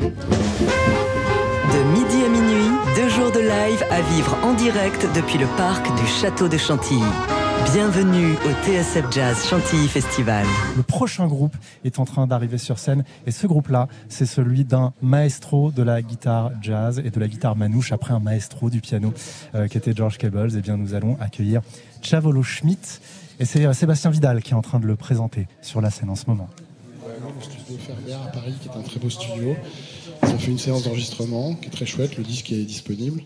De midi à minuit, deux jours de live à vivre en direct depuis le parc du Château de Chantilly. Bienvenue au TSF Jazz Chantilly Festival. Le prochain groupe est en train d'arriver sur scène et ce groupe-là, c'est celui d'un maestro de la guitare jazz et de la guitare manouche après un maestro du piano euh, qui était George Cables. Et bien nous allons accueillir Chavolo Schmidt et c'est euh, Sébastien Vidal qui est en train de le présenter sur la scène en ce moment. Le studio Ferber à Paris qui est un très beau studio. Ils fait une séance d'enregistrement qui est très chouette, le disque est disponible.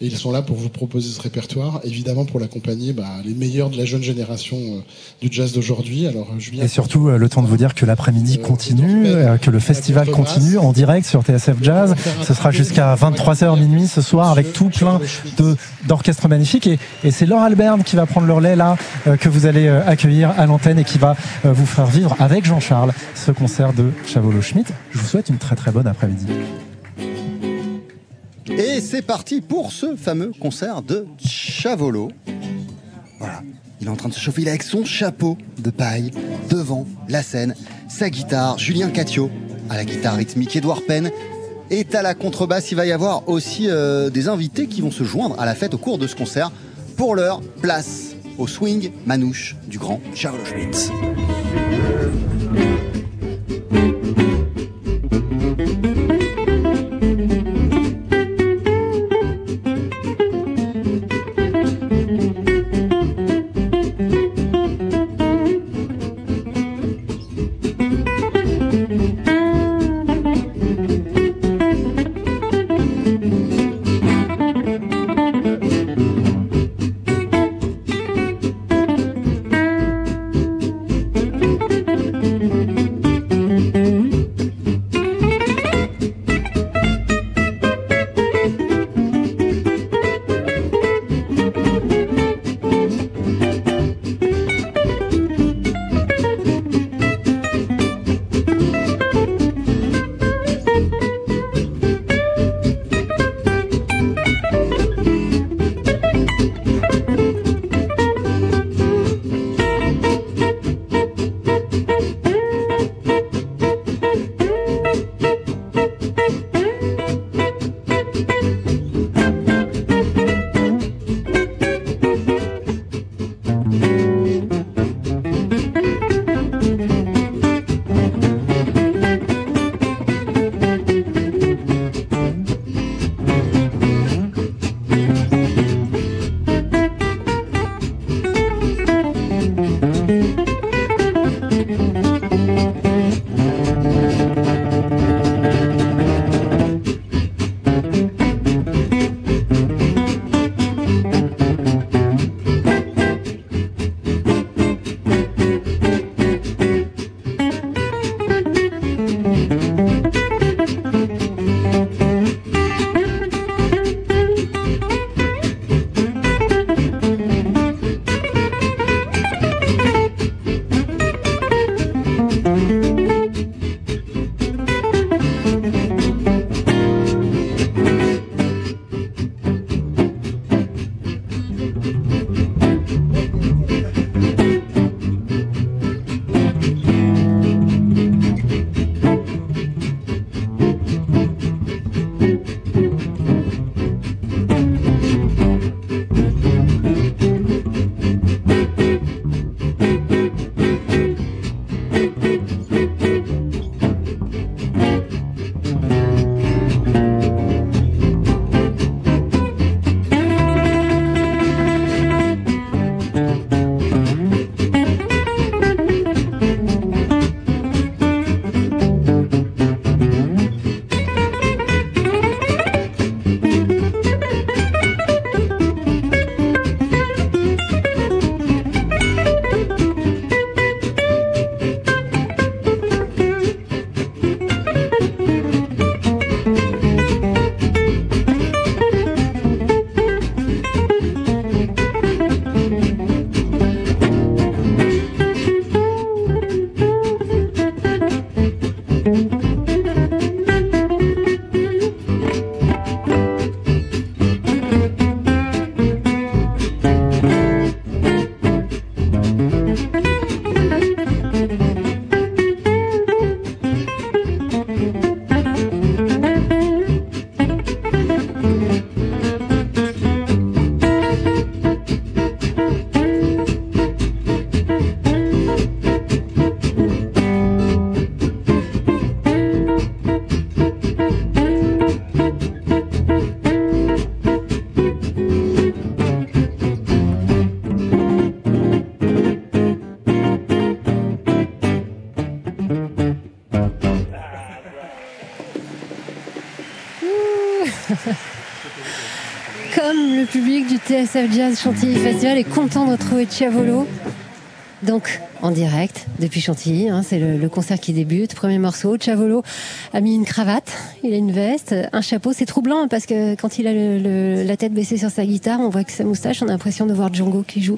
Et ils sont là pour vous proposer ce répertoire, évidemment pour l'accompagner bah, les meilleurs de la jeune génération euh, du jazz d'aujourd'hui. Alors, Julien, Et surtout, euh, le temps de vous dire que l'après-midi Euh, continue, euh, euh, que le festival continue en direct sur TSF Jazz. Ce sera jusqu'à 23h minuit ce soir avec tout plein de d'orchestres magnifiques. Et, et c'est Laure Alberne qui va prendre le relais là, euh, que vous allez euh, accueillir à l'antenne et qui va euh, vous faire vivre avec Jean-Charles ce concert de Chavolo Schmidt. Je vous souhaite une très très bonne après-midi. Et c'est parti pour ce fameux concert de Chavolo. Voilà. Il est en train de se chauffer. Il est avec son chapeau de paille devant la scène. Sa guitare, Julien Catio à la guitare rythmique, Edouard Penn est à la contrebasse. Il va y avoir aussi euh, des invités qui vont se joindre à la fête au cours de ce concert. Pour leur place au swing manouche du grand Chavolo Schmidt. TSF Jazz Chantilly Festival est content de retrouver Chiavolo. Donc, en direct, depuis Chantilly, hein, c'est le, concert qui débute. Premier morceau, Chiavolo a mis une cravate, il a une veste, un chapeau. C'est troublant parce que quand il a la tête baissée sur sa guitare, on voit que sa moustache, on a l'impression de voir Django qui joue.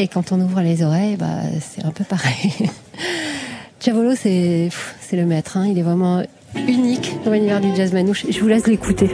Et quand on ouvre les oreilles, bah, c'est un peu pareil. Chiavolo, c'est le maître. Hein. Il est vraiment unique dans l'univers du jazz manouche. Je vous laisse l'écouter.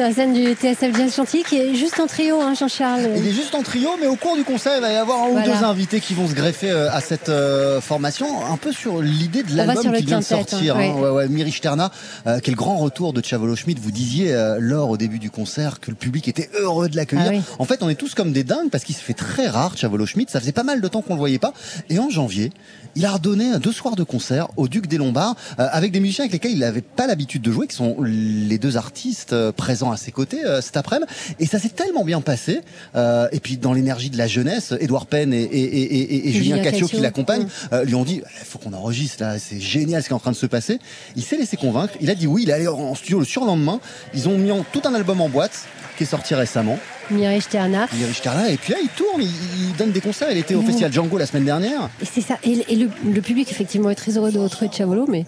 Sur la scène du TSF Jazz Chantilly, qui est juste en trio, hein, Jean-Charles. Il est juste en trio, mais au cours du concert, il va y avoir un ou deux invités qui vont se greffer euh, à cette euh, formation, un peu sur l'idée de l'album qui vient de quintet, sortir. hein, hein. ouais. Ouais, ouais, Miri Sterna, euh, le grand retour de Chavolo Schmidt. Vous disiez, euh, lors au début du concert, que le public était heureux de l'accueillir. Ah oui. En fait, on est tous comme des dingues parce qu'il se fait très rare, Chavolo Schmidt. Ça faisait pas mal de temps qu'on le voyait pas. Et en janvier, il a redonné deux soirs de concert au Duc des Lombards avec des musiciens avec lesquels il n'avait pas l'habitude de jouer, qui sont les deux artistes présents à ses côtés euh, cet après-midi. Et ça s'est tellement bien passé. Euh, et puis dans l'énergie de la jeunesse, Édouard Penn et, et, et, et- et Julien Catio qui l'accompagnent euh, lui ont dit il faut qu'on enregistre là, c'est génial ce qui est en train de se passer. Il s'est laissé convaincre. Il a dit oui. Il est allé en studio le surlendemain. Ils ont mis en- tout un album en boîte qui est sorti récemment. Mireille est Richard là et puis là il tourne, il, donne des concerts. Il était au Mmh. festival Django la semaine dernière. Et c'est ça. Et, et le, le public, effectivement, est très heureux de retrouver Chavolo, mais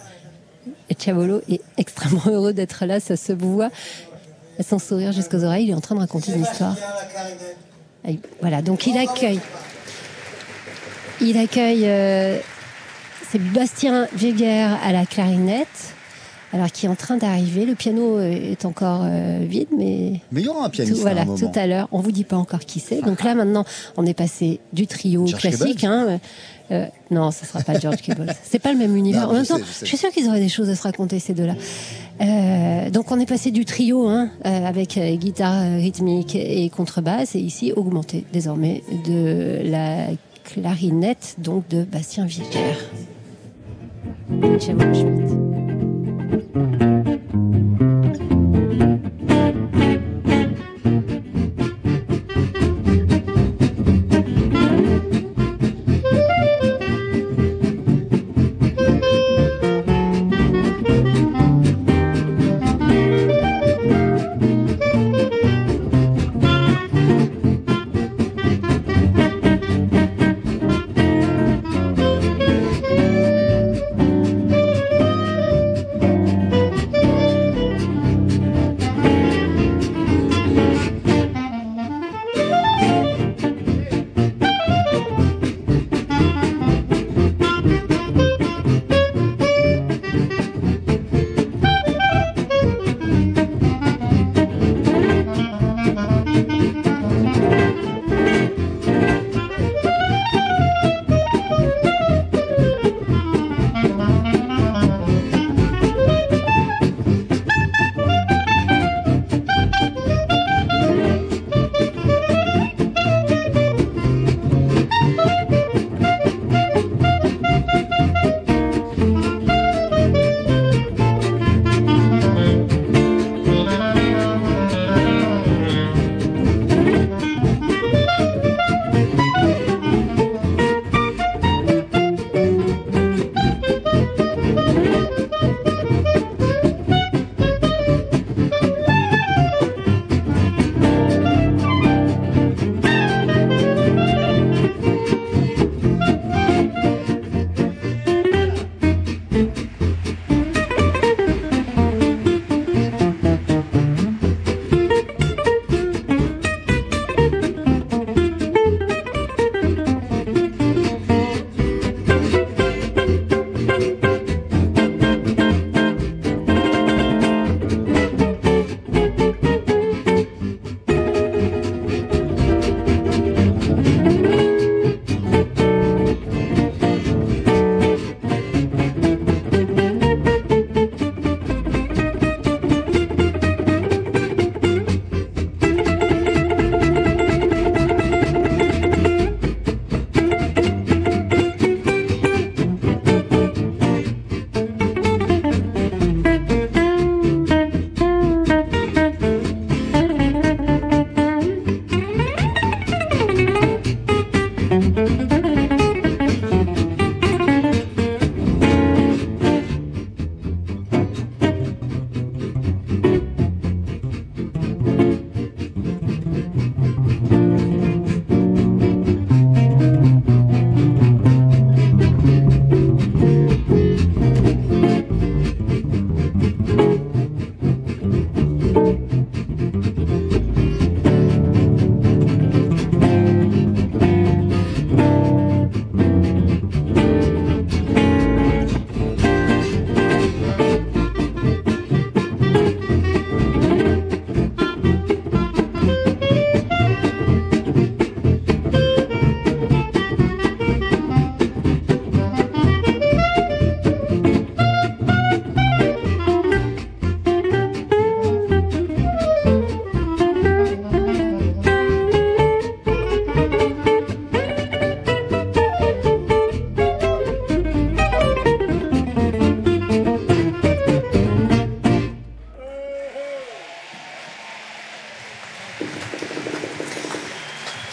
Chavolo est extrêmement heureux d'être là, ça se voit. Son sourire jusqu'aux oreilles, il est en train de raconter une histoire. Voilà, donc il accueille. Il accueille euh, à la clarinette, alors qui est en train d'arriver. Le piano euh, est encore euh, vide, mais Mais il y aura un tout, pianiste à voilà, un moment. tout à l'heure. On vous dit pas encore qui c'est. Donc là, maintenant, on est passé du trio George classique. Hein, euh, non, ce sera pas George Cable. C'est pas le même univers. Non, en même temps, je suis sûre qu'ils auraient des choses à se raconter ces deux-là. Euh, donc on est passé du trio hein, euh, avec euh, guitare euh, rythmique et contrebasse et ici augmenté désormais de la clarinette donc de Bastien. Chabot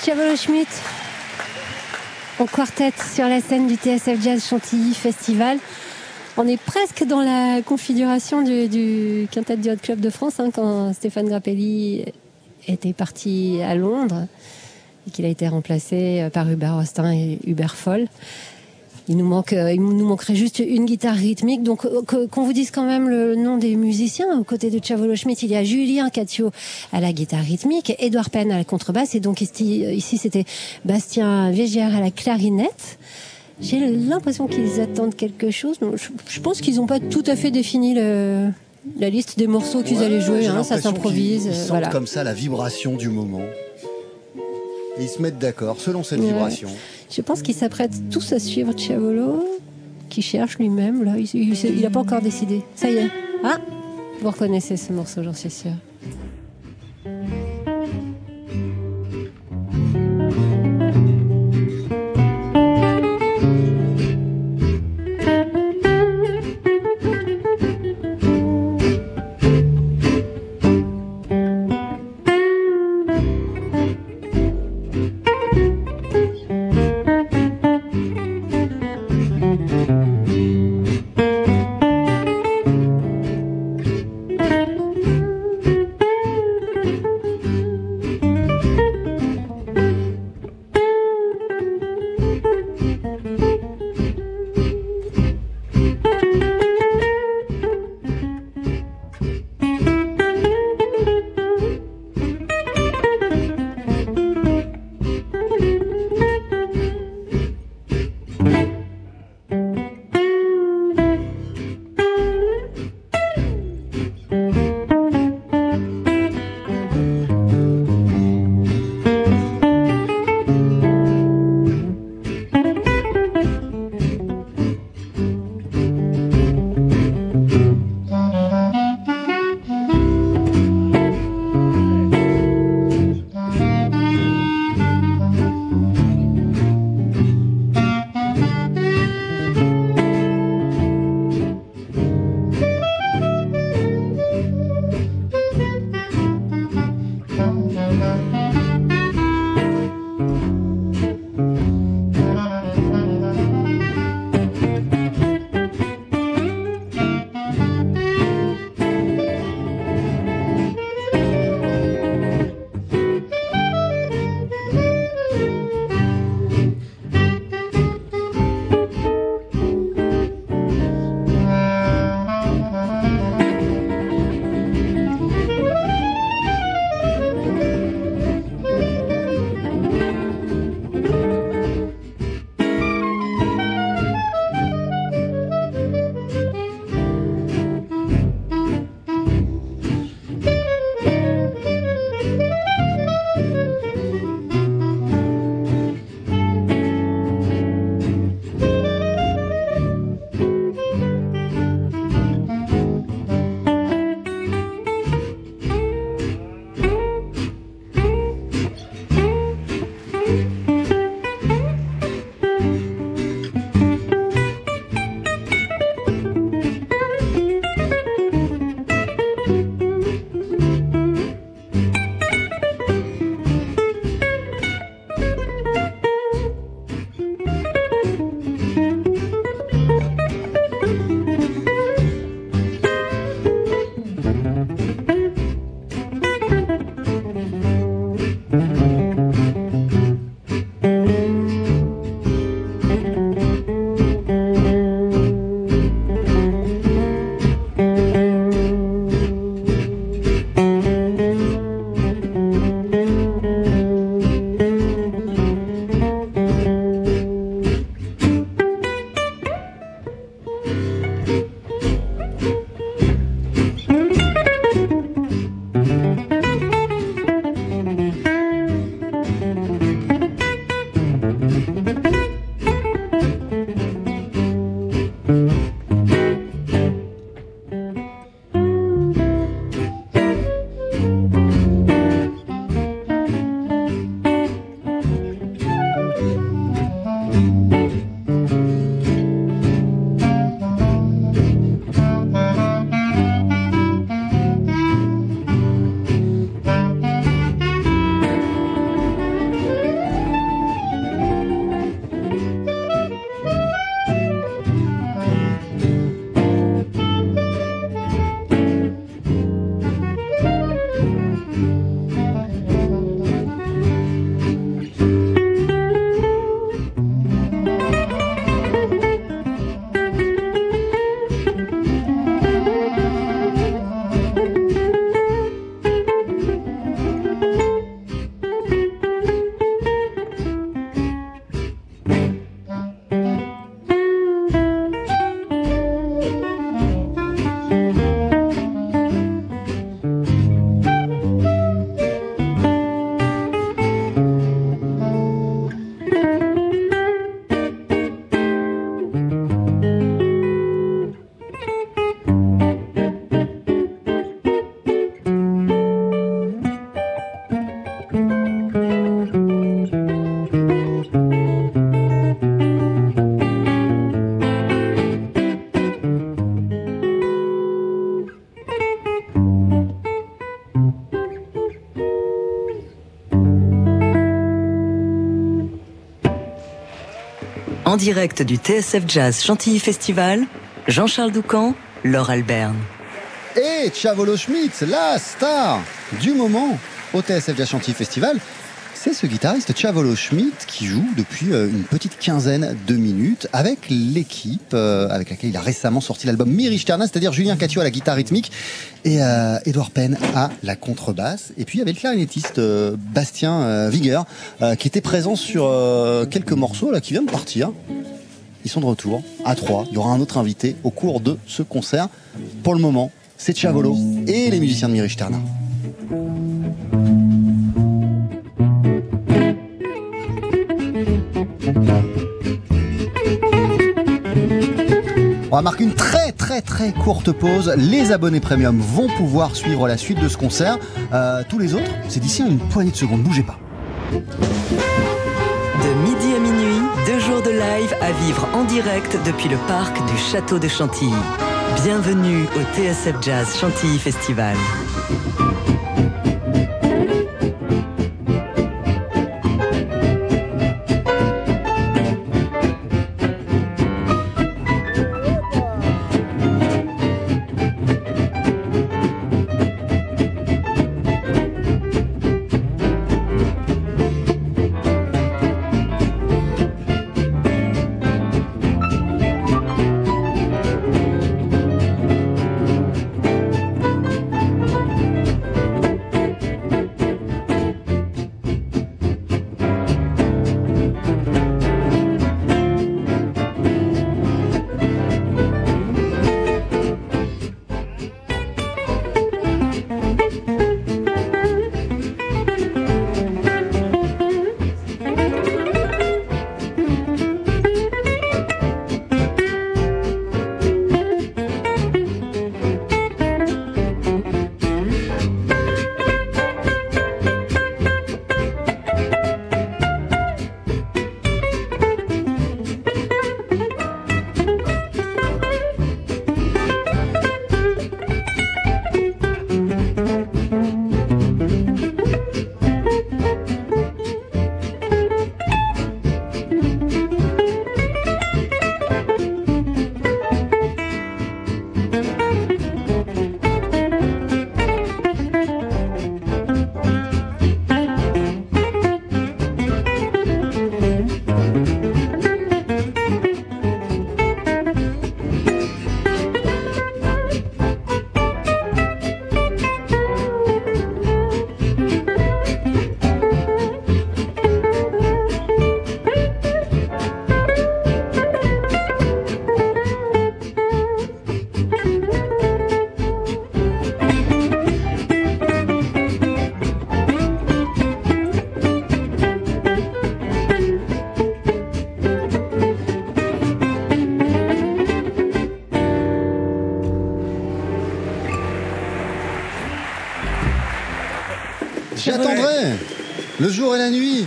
Chavolo Schmitt en quartet sur la scène du TSF Jazz Chantilly Festival. On est presque dans la configuration du, quintet du Hot Club de France hein, quand Stéphane Grappelli était parti à Londres et qu'il a été remplacé euh, par Hubert Austin et Hubert Foll. Il nous manque, euh, il nous manquerait juste une guitare rythmique. Donc, euh, qu'on vous dise quand même le nom des musiciens. Aux côtés de Chavolo Schmidt, il y a Julien Catio à la guitare rythmique, Edouard Penn à la contrebasse, et donc ici, euh, ici c'était Bastien Végère à la clarinette. J'ai l'impression qu'ils attendent quelque chose. Je, pense qu'ils n'ont pas tout à fait défini le, la liste des morceaux qu'ils allaient jouer. Hein, ça s'improvise. Ils, sentent comme ça la vibration du moment. Et ils se mettent d'accord selon cette vibration. Je pense qu'ils s'apprêtent tous à suivre Chavolo, qui cherche lui-même. Là, il n'a pas encore décidé. Ça y est. Ah, vous reconnaissez ce morceau, j'en suis sûre. Direct du TSF Jazz Chantilly Festival, Jean-Charles Doucan, Laure Alberne. Et Chavolo Schmidt, la star du moment au TSF Jazz Chantilly Festival, c'est ce guitariste Chavolo Schmidt qui joue depuis euh, une petite quinzaine de minutes avec l'équipe euh, avec laquelle il a récemment sorti l'album Mirichterna, c'est-à-dire Julien Catio à la guitare rythmique et euh, Edouard Penn à la contrebasse. Et puis il y avait le clarinettiste Bastien Vigueur qui était présent sur quelques morceaux là qui vient de partir. Ils sont de retour à trois. Il y aura un autre invité au cours de ce concert. Pour le moment, c'est Chavolo et les musiciens de Mirichterna. On va marquer une très très très courte pause. Les abonnés premium vont pouvoir suivre la suite de ce concert. Euh, tous les autres, c'est d'ici une poignée de secondes. Bougez pas. De midi à minuit, deux jours de live à vivre en direct depuis le parc du Château de Chantilly. Bienvenue au TSF Jazz Chantilly Festival. Le jour et la nuit.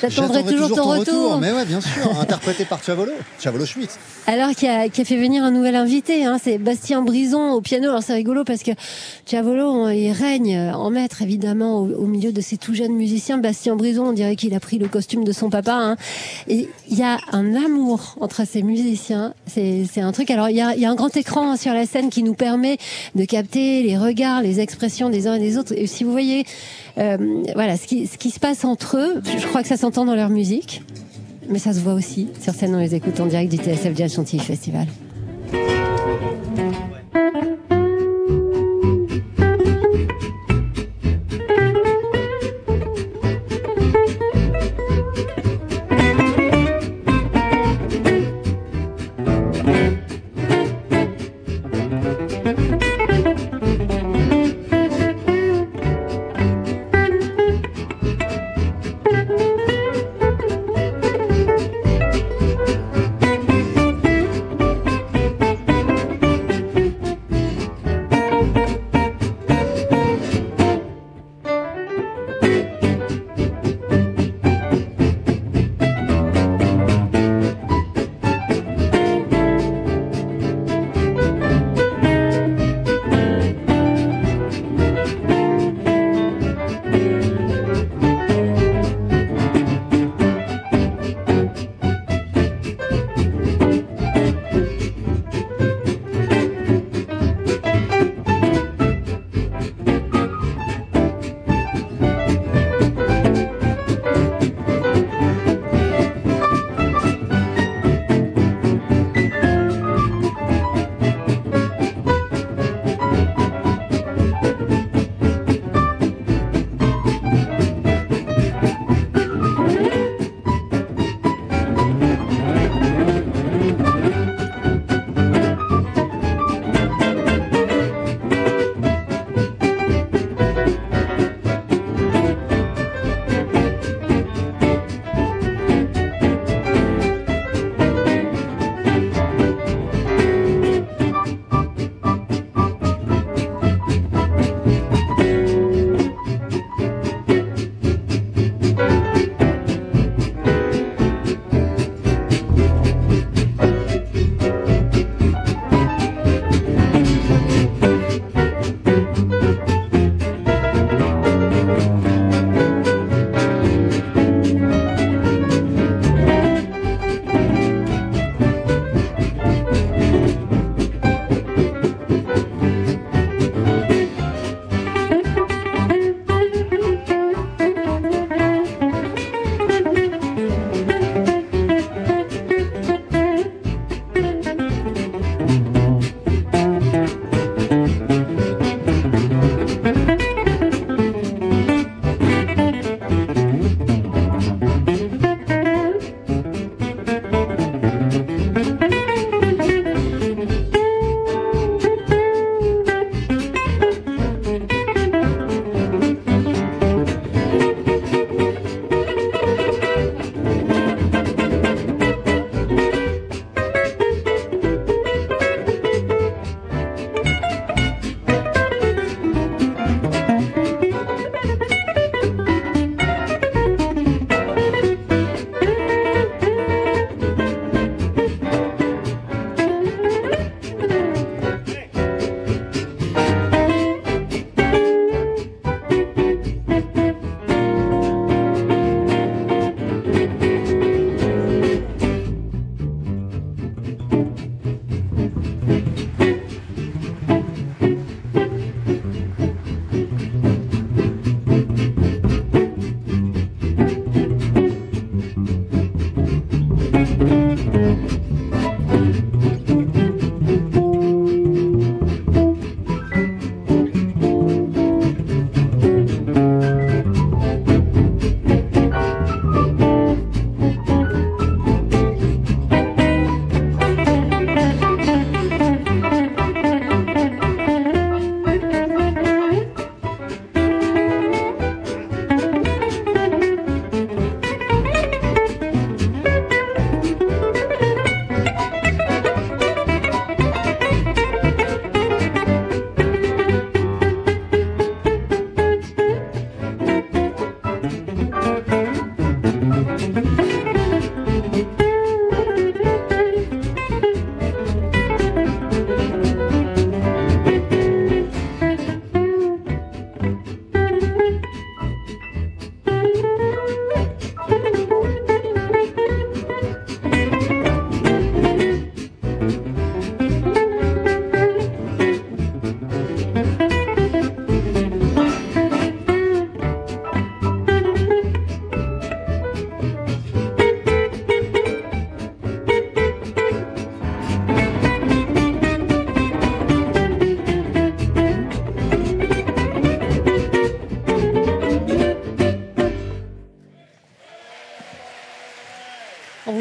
J'attendrai toujours, ton, retour. Mais ouais, bien sûr, interprété par Chavolo, Chavolo Schmidt. Alors qui a, qui a fait venir un nouvel invité, hein, c'est Bastien Brison au piano. Alors c'est rigolo parce que Chavolo, il règne en maître évidemment au, milieu de ces tout jeunes musiciens. Bastien Brison, on dirait qu'il a pris le costume de son papa. Hein. Et il y a un amour entre ces musiciens. C'est un truc. Alors il y a, y a un grand écran sur la scène qui nous permet de capter les regards, les expressions des uns et des autres. Et si vous voyez voilà, ce qui, ce qui se passe entre eux, je crois que ça s'entend dans leur musique, mais ça se voit aussi sur scène, on les écoute en direct du TSF Jazz Chantilly Festival.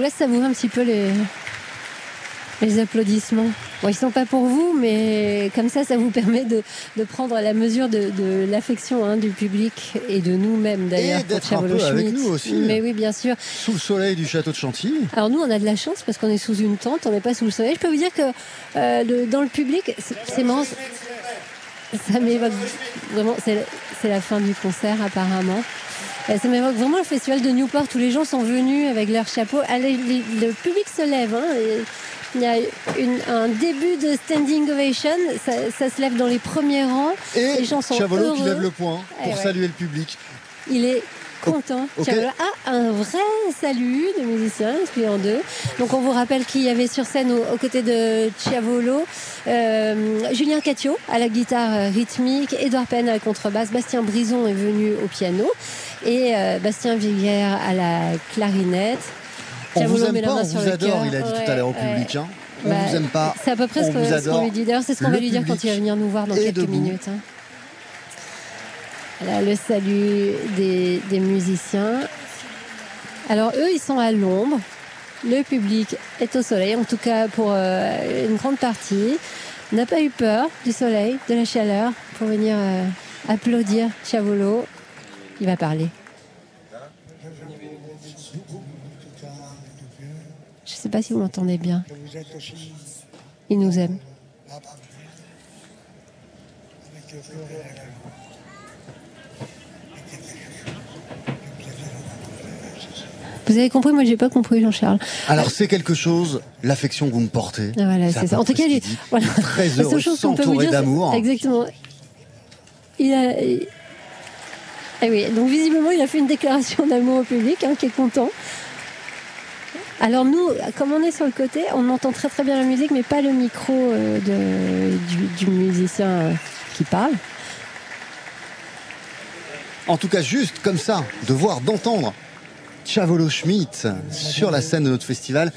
Laisse savourer un petit peu les, les applaudissements. Bon, ils sont pas pour vous, mais comme ça, ça vous permet de, de prendre la mesure de, de l'affection hein, du public et de nous-mêmes d'ailleurs. Et d'être un peu avec nous aussi. Mais oui, bien sûr. Sous le soleil du château de Chantilly. Alors nous, on a de la chance parce qu'on est sous une tente, on n'est pas sous le soleil. Je peux vous dire que euh, le- dans le public, c'est- marrant. Ça m'évoque vraiment, c'est la fin du concert apparemment. Euh, Ça m'évoque vraiment le festival de Newport où les gens sont venus avec leurs chapeaux. Allez, les- le public se lève. hein, et il y a une- un début de standing ovation. Ça, ça se lève dans les premiers rangs. Et les gens sont Chavolo qui lève le poing Eh pour ouais. saluer le public. Il est content. Ok. Chavolo a un vrai salut de musiciens, expliqué en deux. Donc on vous rappelle qu'il y avait sur scène aux, aux côtés de Chiavolo, euh, Julien Catio à la guitare euh, rythmique, Edouard Penn à la contrebasse, Bastien Brison est venu au piano et euh, Bastien Viguière à la clarinette. On Chavolo vous aime pas, on vous adore, cœur. il a dit tout à l'heure au public. hein. On Bah, vous aime pas. C'est à peu près ce qu'on adore. lui dit. D'ailleurs, c'est ce qu'on va lui dire quand il va venir nous voir dans quelques debout. minutes. hein. Voilà, le salut des, musiciens. Alors eux, ils sont à l'ombre. Le public est au soleil, en tout cas pour euh, une grande partie. N'a pas eu peur du soleil, de la chaleur, pour venir euh, applaudir Chavolo. Il va parler. Je ne sais pas si vous m'entendez bien. Il nous aime. avec le cœur et la gueule. Vous avez compris, moi j'ai pas compris Jean-Charles. Alors c'est quelque chose, l'affection que vous me portez. Ah, voilà, c'est ça. En tout cas, il est voilà. très heureux, s'entourer d'amour. Exactement. Il a. Eh oui, donc visiblement, il a fait une déclaration d'amour au public, hein, qui est content. Alors nous, comme on est sur le côté, on entend très très bien la musique, mais pas le micro euh, de, du, du musicien euh, qui parle. En tout cas, juste comme ça, de voir, d'entendre Chavolo Schmidt sur la scène de notre festival,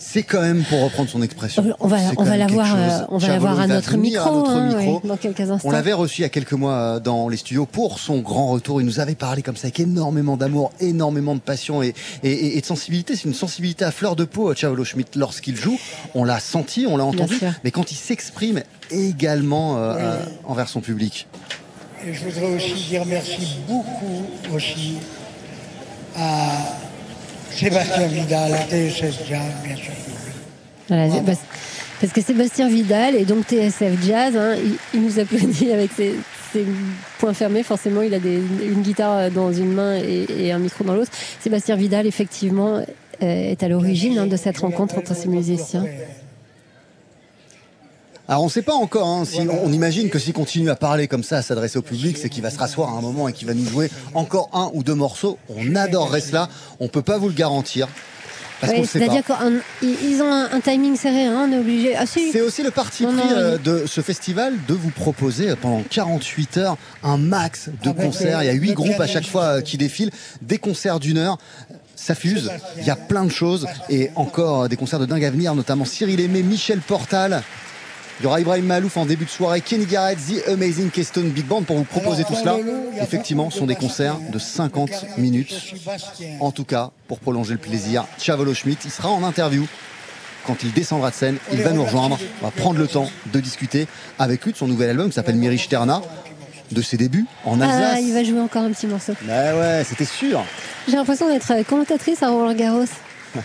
c'est quand même, pour reprendre son expression, On va, on va quelque euh, chose. on va Chavolo, l'avoir à notre venir micro, à notre hein, micro. oui, dans quelques instants. On l'avait reçu il y a quelques mois euh, dans les studios pour son grand retour. Il nous avait parlé comme ça avec énormément d'amour, énormément de passion et, et- et- et de sensibilité. C'est une sensibilité à fleur de peau, Chavolo Schmidt. Lorsqu'il joue, on l'a senti, on l'a entendu, mais quand il s'exprime également euh, Oui. euh, envers son public. Et je voudrais aussi dire merci beaucoup aussi à Sébastien Vidal, à Jazz, bien sûr. Parce, que Sébastien Vidal et donc TSF Jazz, hein, il, il nous applaudit avec ses, ses poings fermés. Forcément, il a une guitare dans une main et, et un micro dans l'autre. Sébastien Vidal, effectivement, euh, est à l'origine hein, de cette rencontre entre ces musiciens. Alors on ne sait pas encore, hein, si, on, on imagine que s'il continue à parler comme ça, à s'adresser au public, c'est qu'il va se rasseoir à un moment et qu'il va nous jouer encore un ou deux morceaux. On adorerait cela, on peut pas vous le garantir. Ouais, ne. C'est-à-dire qu'ils ont un, un timing serré, hein, on est obligé. Ah si, C'est aussi le parti pris euh, de ce festival de vous proposer euh, pendant 48 heures un max de Avec concerts. le- Il y a huit le groupes à chaque fois euh, qui défilent, des concerts d'une heure. Ça fuse, il y a plein de choses et encore des concerts de dingue à venir, notamment Cyril Aimé, Michel Portal. Il y aura Ibrahim Malouf en début de soirée, Kenny Garrett, The Amazing Keystone Big Band pour vous proposer Alors, tout cela. Effectivement, ce sont de des concerts de 50 Regardez, minutes. En tout cas, pour prolonger le plaisir, Chavolo Schmidt, il sera en interview. Quand il descendra de scène, il va nous rejoindre. On va prendre le temps de discuter avec lui de son nouvel album qui s'appelle Mirish Terna, de ses débuts en Alsace. ah, il va jouer encore un petit morceau. Bah ouais, c'était sûr. J'ai l'impression d'être euh, commentatrice à Roland Garros.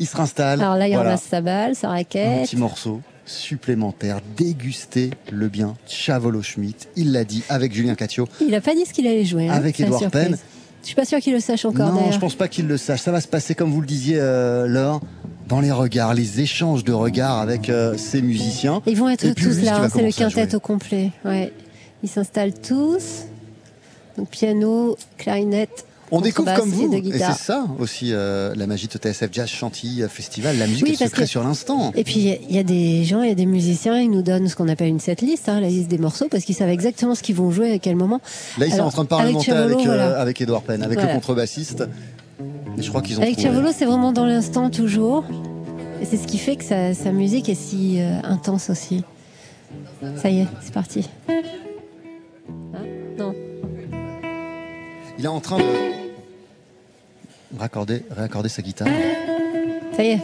Il se réinstalle. Alors là, il Voilà. ramasse sa balle, sa Un raquette. petit morceau supplémentaire, déguster le bien Chavolo Schmidt. Il l'a dit avec Julien Catio. Il a pas dit ce qu'il allait jouer. hein. Avec surprise. Penn. Je suis pas sûre qu'il le sache encore non, je pense pas qu'il le sache. Ça va se passer comme vous le disiez, euh, Laure, dans les regards, les échanges de regards avec euh, ces musiciens. Ils vont être Et tous là, hein, c'est le quintet au complet. Ouais. Ils s'installent tous. Donc piano, clarinette. On découvre comme vous, et c'est ça aussi euh, la magie de TSF Jazz Chantilly euh, Festival. La musique Oui, elle se parce crée que- sur l'instant. Et puis il y a- il y, a des gens, il y a des musiciens, ils nous donnent ce qu'on appelle une setlist, hein, la liste des morceaux, parce qu'ils savent exactement ce qu'ils vont jouer à quel moment. Là, ils sont en train de parlementer avec avec, Chavolo, euh, voilà. avec Edouard Penn, avec Voilà. le contrebassiste. Et je crois qu'ils ont Avec. Chavolo, c'est vraiment dans l'instant toujours. Et c'est ce qui fait que sa, sa musique est si euh, intense aussi. Ça y est, c'est parti. Il est en train de raccorder, réaccorder sa guitare. Ça y est.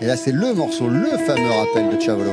Et là, c'est le morceau, le fameux rappel de Chavolo.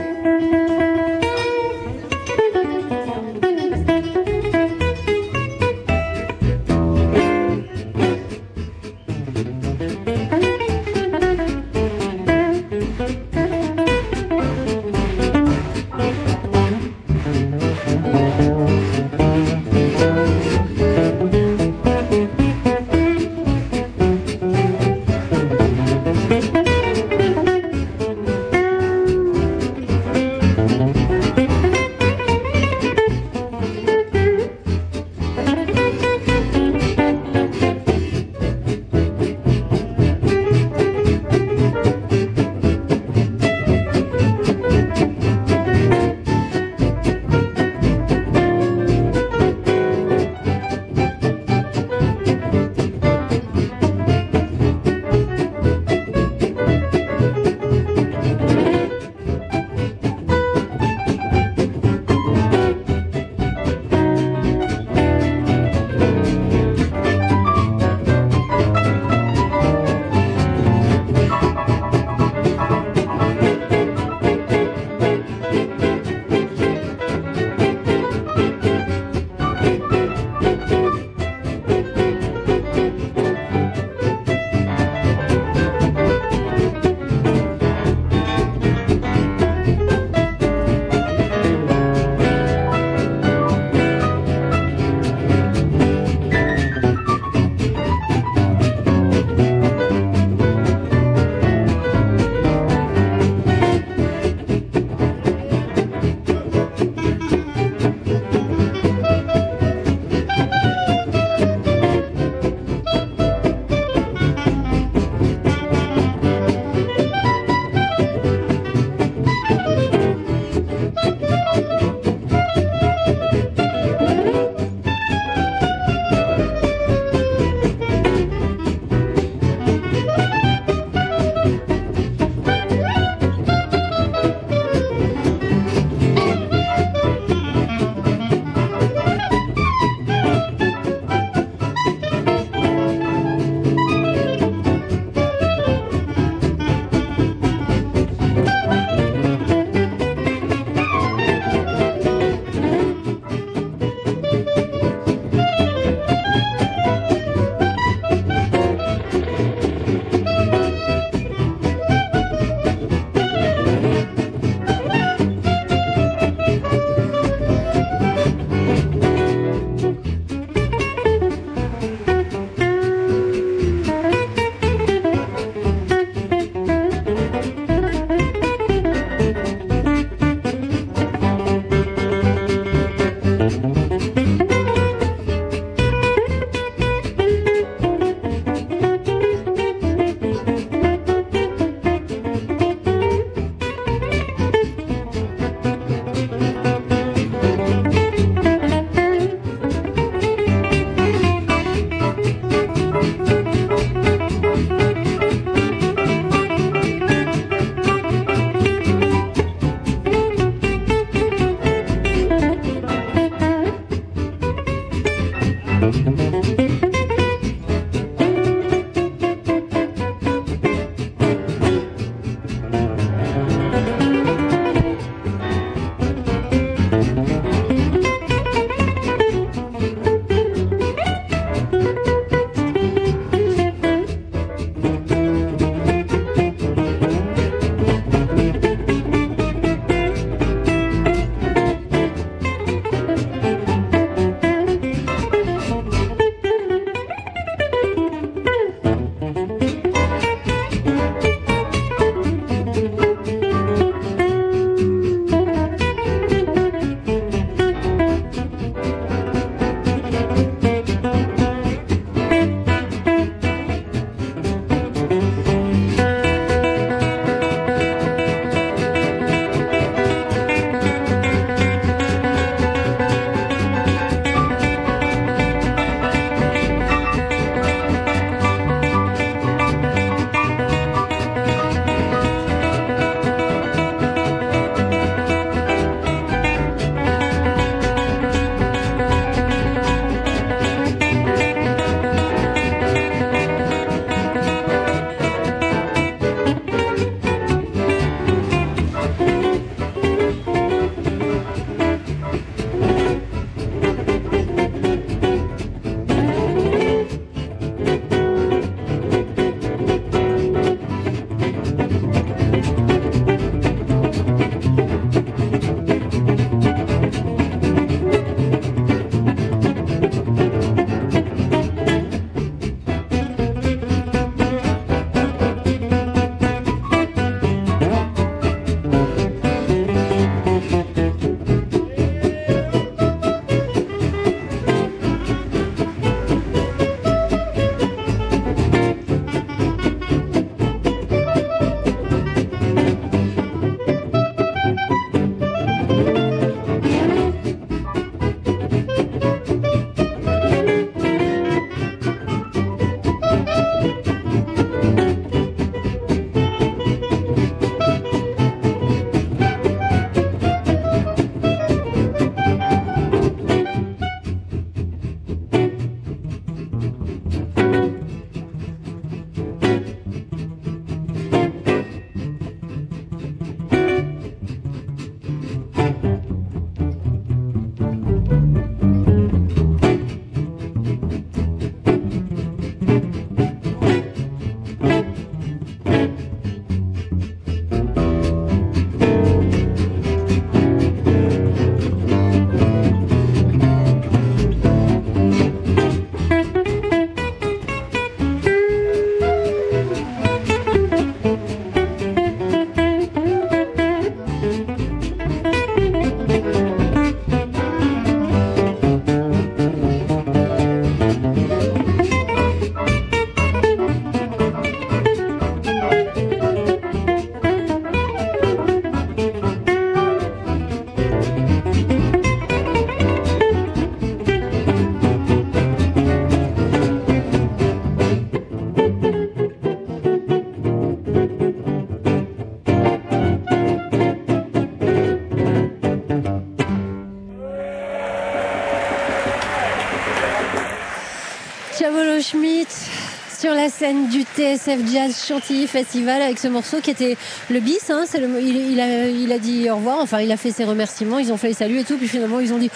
Scène du TSF Jazz Chantilly Festival avec ce morceau qui était le bis. Hein, c'est le, il, il, a, il a dit au revoir, enfin il a fait ses remerciements, ils ont fait les saluts et tout, puis finalement ils ont dit.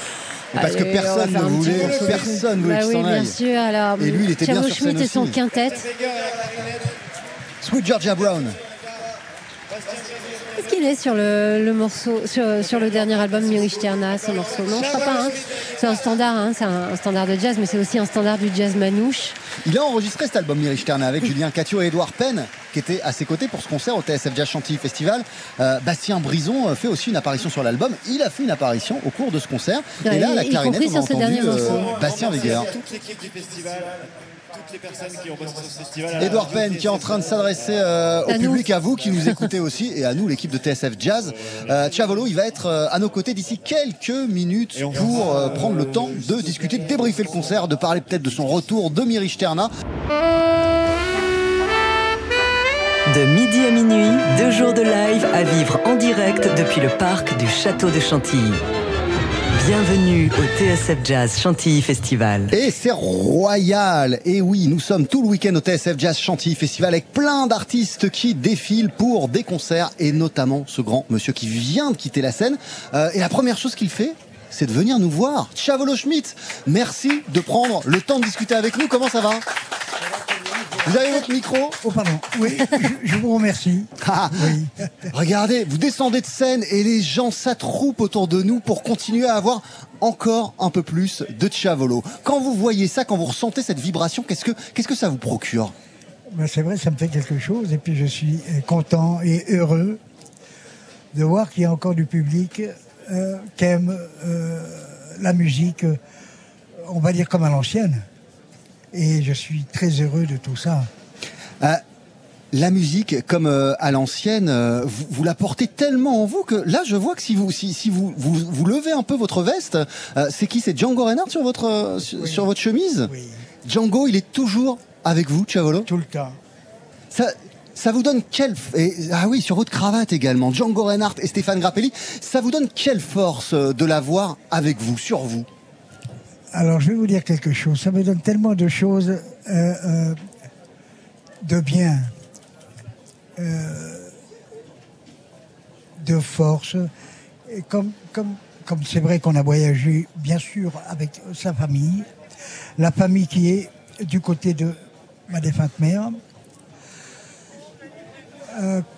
Parce que personne ne voulait, personne voulait Bah oui, bien aille. sûr. Alors, Et lui, il était bien Chavo sur Schmidt et son quintet. Sweet Georgia Brown. Est-ce qu'il est sur le, le morceau, sur, sur le dernier album Miri Sterna, ce morceau? Non, je crois pas. hein. C'est un standard, hein, c'est un, un standard de jazz, mais c'est aussi un standard du jazz manouche. Il a enregistré cet album Miri Stern avec Julien Catio et Edouard Penn qui étaient à ses côtés pour ce concert au TSF Jazz Chantilly Festival. Euh, Bastien Brison euh, fait aussi une apparition sur l'album. Il a fait une apparition au cours de ce concert. Ouais, et là, à la clarinette, on a entendu morceau. Bastien Weger. toute l'équipe du festival, toutes les personnes qui ont bossé sur ce festival. Edouard Penn qui est en train de s'adresser euh, au public, à vous qui nous écoutez aussi et à nous, l'équipe de TSF Jazz. Euh, Chavolo, il va être euh, à nos côtés d'ici quelques minutes pour euh, prendre le temps de discuter, de débriefer le concert, de parler peut-être de son retour de Miri Sterna. De midi à minuit, deux jours de live à vivre en direct depuis le parc du Château de Chantilly. Bienvenue au TSF Jazz Chantilly Festival. Et c'est royal. Et oui, nous sommes tout le week-end au TSF Jazz Chantilly Festival avec plein d'artistes qui défilent pour des concerts et notamment ce grand monsieur qui vient de quitter la scène. Euh, et la première chose qu'il fait, c'est de venir nous voir. Chavolo Schmidt, merci de prendre le temps de discuter avec nous. Comment ça va? Vous avez votre micro Oh, pardon. Oui, je, je vous remercie. Ah, Oui. Regardez, vous descendez de scène et les gens s'attroupent autour de nous pour continuer à avoir encore un peu plus de Chavolo. Quand vous voyez ça, quand vous ressentez cette vibration, qu'est-ce que, qu'est-ce que ça vous procure? Ben, c'est vrai, ça me fait quelque chose. Et puis je suis euh, content et heureux de voir qu'il y a encore du public euh, qui aime euh, la musique, on va dire comme à l'ancienne. Et je suis très heureux de tout ça. Euh, la musique, comme euh, à l'ancienne, euh, vous, vous la portez tellement en vous que là, je vois que si vous si, si vous, vous vous levez un peu votre veste, c'est qui? C'est Django Reinhardt sur votre sur votre chemise? Oui, Django, il est toujours avec vous, Chavolo? tout le temps. Ça, ça vous donne quelle et, ah oui sur votre cravate également, Django Reinhardt et Stéphane Grappelli. Ça vous donne quelle force de l'avoir avec vous, sur vous? Alors, je vais vous dire quelque chose. Ça me donne tellement de choses euh, euh, de bien, euh, de force. Et comme comme comme c'est vrai qu'on a voyagé, bien sûr, avec sa famille, la famille qui est du côté de ma défunte mère.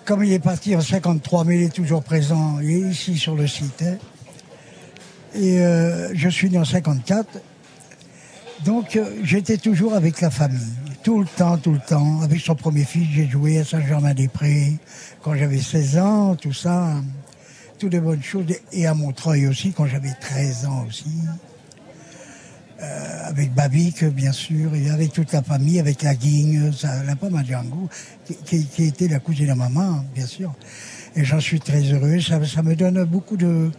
Comme il est parti en 53, mais il est toujours présent, il est ici sur le site. hein. Et je suis né en 54. Donc euh, j'étais toujours avec la famille, tout le temps, tout le temps. Avec son premier fils, j'ai joué à Saint-Germain-des-Prés quand j'avais 16 ans, tout ça. Toutes de bonnes choses. Et à Montreuil aussi, quand j'avais 13 ans aussi. Euh, avec Babic, bien sûr, et avec toute la famille, avec la Guigne, ça, la pomme à Django, qui, était la cousine de maman, bien sûr. Et j'en suis très heureux. Ça me donne beaucoup de...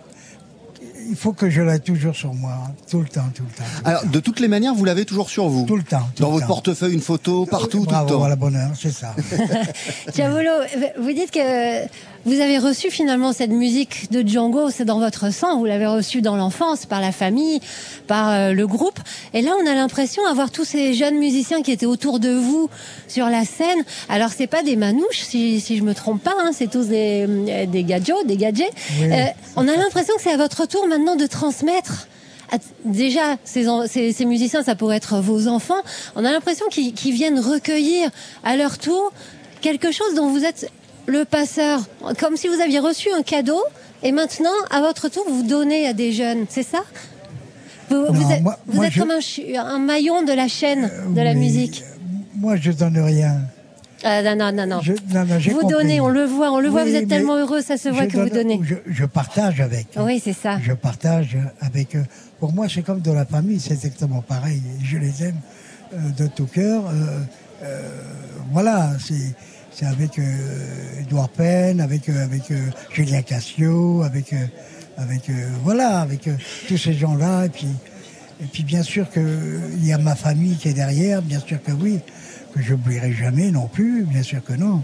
Il faut que je l'ai toujours sur moi, hein, tout le temps, tout le temps. Alors, de toutes les manières, vous l'avez toujours sur vous. Tout le temps. tout Dans le votre temps. portefeuille, une photo, partout, tout Bravo, le temps. voilà, bonheur, c'est ça. Diavolo, vous dites que vous avez reçu finalement cette musique de Django, c'est dans votre sang, vous l'avez reçu dans l'enfance, par la famille, par euh, le groupe. Et là, on a l'impression d'avoir tous ces jeunes musiciens qui étaient autour de vous sur la scène. Alors, c'est pas des manouches, si, si je me trompe pas, hein, c'est tous des, euh, des gadgets, des gadgets. Oui. Euh, on a l'impression que c'est à votre tour maintenant de transmettre. Déjà, ces, ces, ces musiciens, ça pourrait être vos enfants. On a l'impression qu'ils qu'ils viennent recueillir à leur tour quelque chose dont vous êtes le passeur, comme si vous aviez reçu un cadeau et maintenant, à votre tour, vous donnez à des jeunes. C'est ça? Vous, êtes, moi- vous moi, êtes je- comme un, maillon de la chaîne de la musique. Moi, je donne rien. Ah, non, non, non, non. Je- non, non, j'ai Vous compris. donnez, on le voit, on le voit. Vous êtes tellement heureux, ça se voit que vous donne- donnez. Je, je partage avec. Oui, c'est ça. Je partage avec eux. Pour moi, c'est comme de la famille, c'est exactement pareil. Je les aime euh, de tout cœur. Euh, euh, voilà, c'est c'est avec euh, Edouard Penn, avec euh, avec euh, Julien Cassio, avec euh, avec euh, voilà, avec euh, tous ces gens-là. Et puis et puis bien sûr que il y a ma famille qui est derrière. Bien sûr que oui, que je n'oublierai jamais non plus. Bien sûr que non.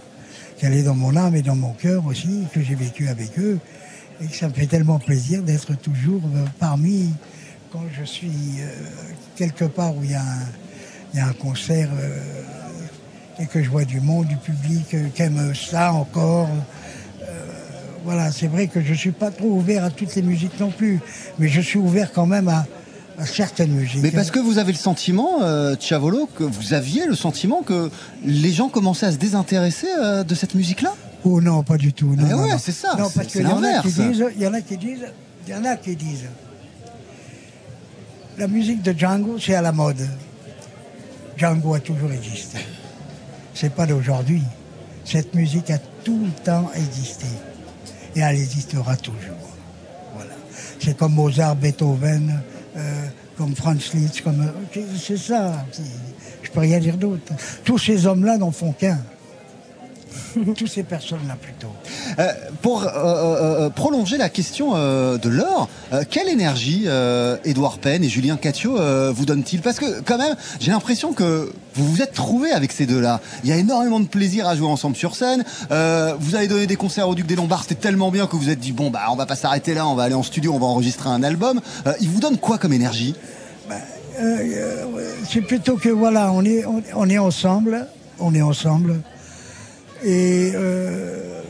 Qu'elle est dans mon âme et dans mon cœur aussi, que j'ai vécu avec eux et que ça me fait tellement plaisir d'être toujours euh, parmi quand je suis euh, quelque part où il y a un, il y a un concert euh, et que je vois du monde, du public euh, qui aime ça encore. Euh, voilà, c'est vrai que je suis pas trop ouvert à toutes les musiques non plus, mais je suis ouvert quand même à, à certaines musiques. Mais parce que vous avez le sentiment, euh, Tiavolo, que vous aviez le sentiment que les gens commençaient à se désintéresser euh, de cette musique-là? Oh non, pas du tout. Non, Eh non, ouais, c'est ça, Non, parce qu'il y en a qui disent, il y en a qui disent, il y en a qui disent, la musique de Django, c'est à la mode. Django a toujours existé. C'est pas d'aujourd'hui. Cette musique a tout le temps existé. Et elle existera toujours. Voilà. C'est comme Mozart, Beethoven, euh, comme Franz Liszt, comme. euh, C'est ça. Je peux rien dire d'autre. Tous ces hommes-là n'en font qu'un. Tous ces personnes-là plutôt. Euh, Pour euh, euh, prolonger la question de l'or, quelle énergie Édouard Penn et Julien Catio vous donnent-ils? Parce que quand même, j'ai l'impression que vous vous êtes trouvés avec ces deux-là. Il y a énormément de plaisir à jouer ensemble sur scène. Vous avez donné des concerts au Duc des Lombards, c'était tellement bien que vous vous êtes dit bon bah on va pas s'arrêter là, on va aller en studio, on va enregistrer un album. Ils vous donnent quoi comme énergie? Euh, c'est plutôt que voilà, on est, on, on est ensemble, on est ensemble, et euh,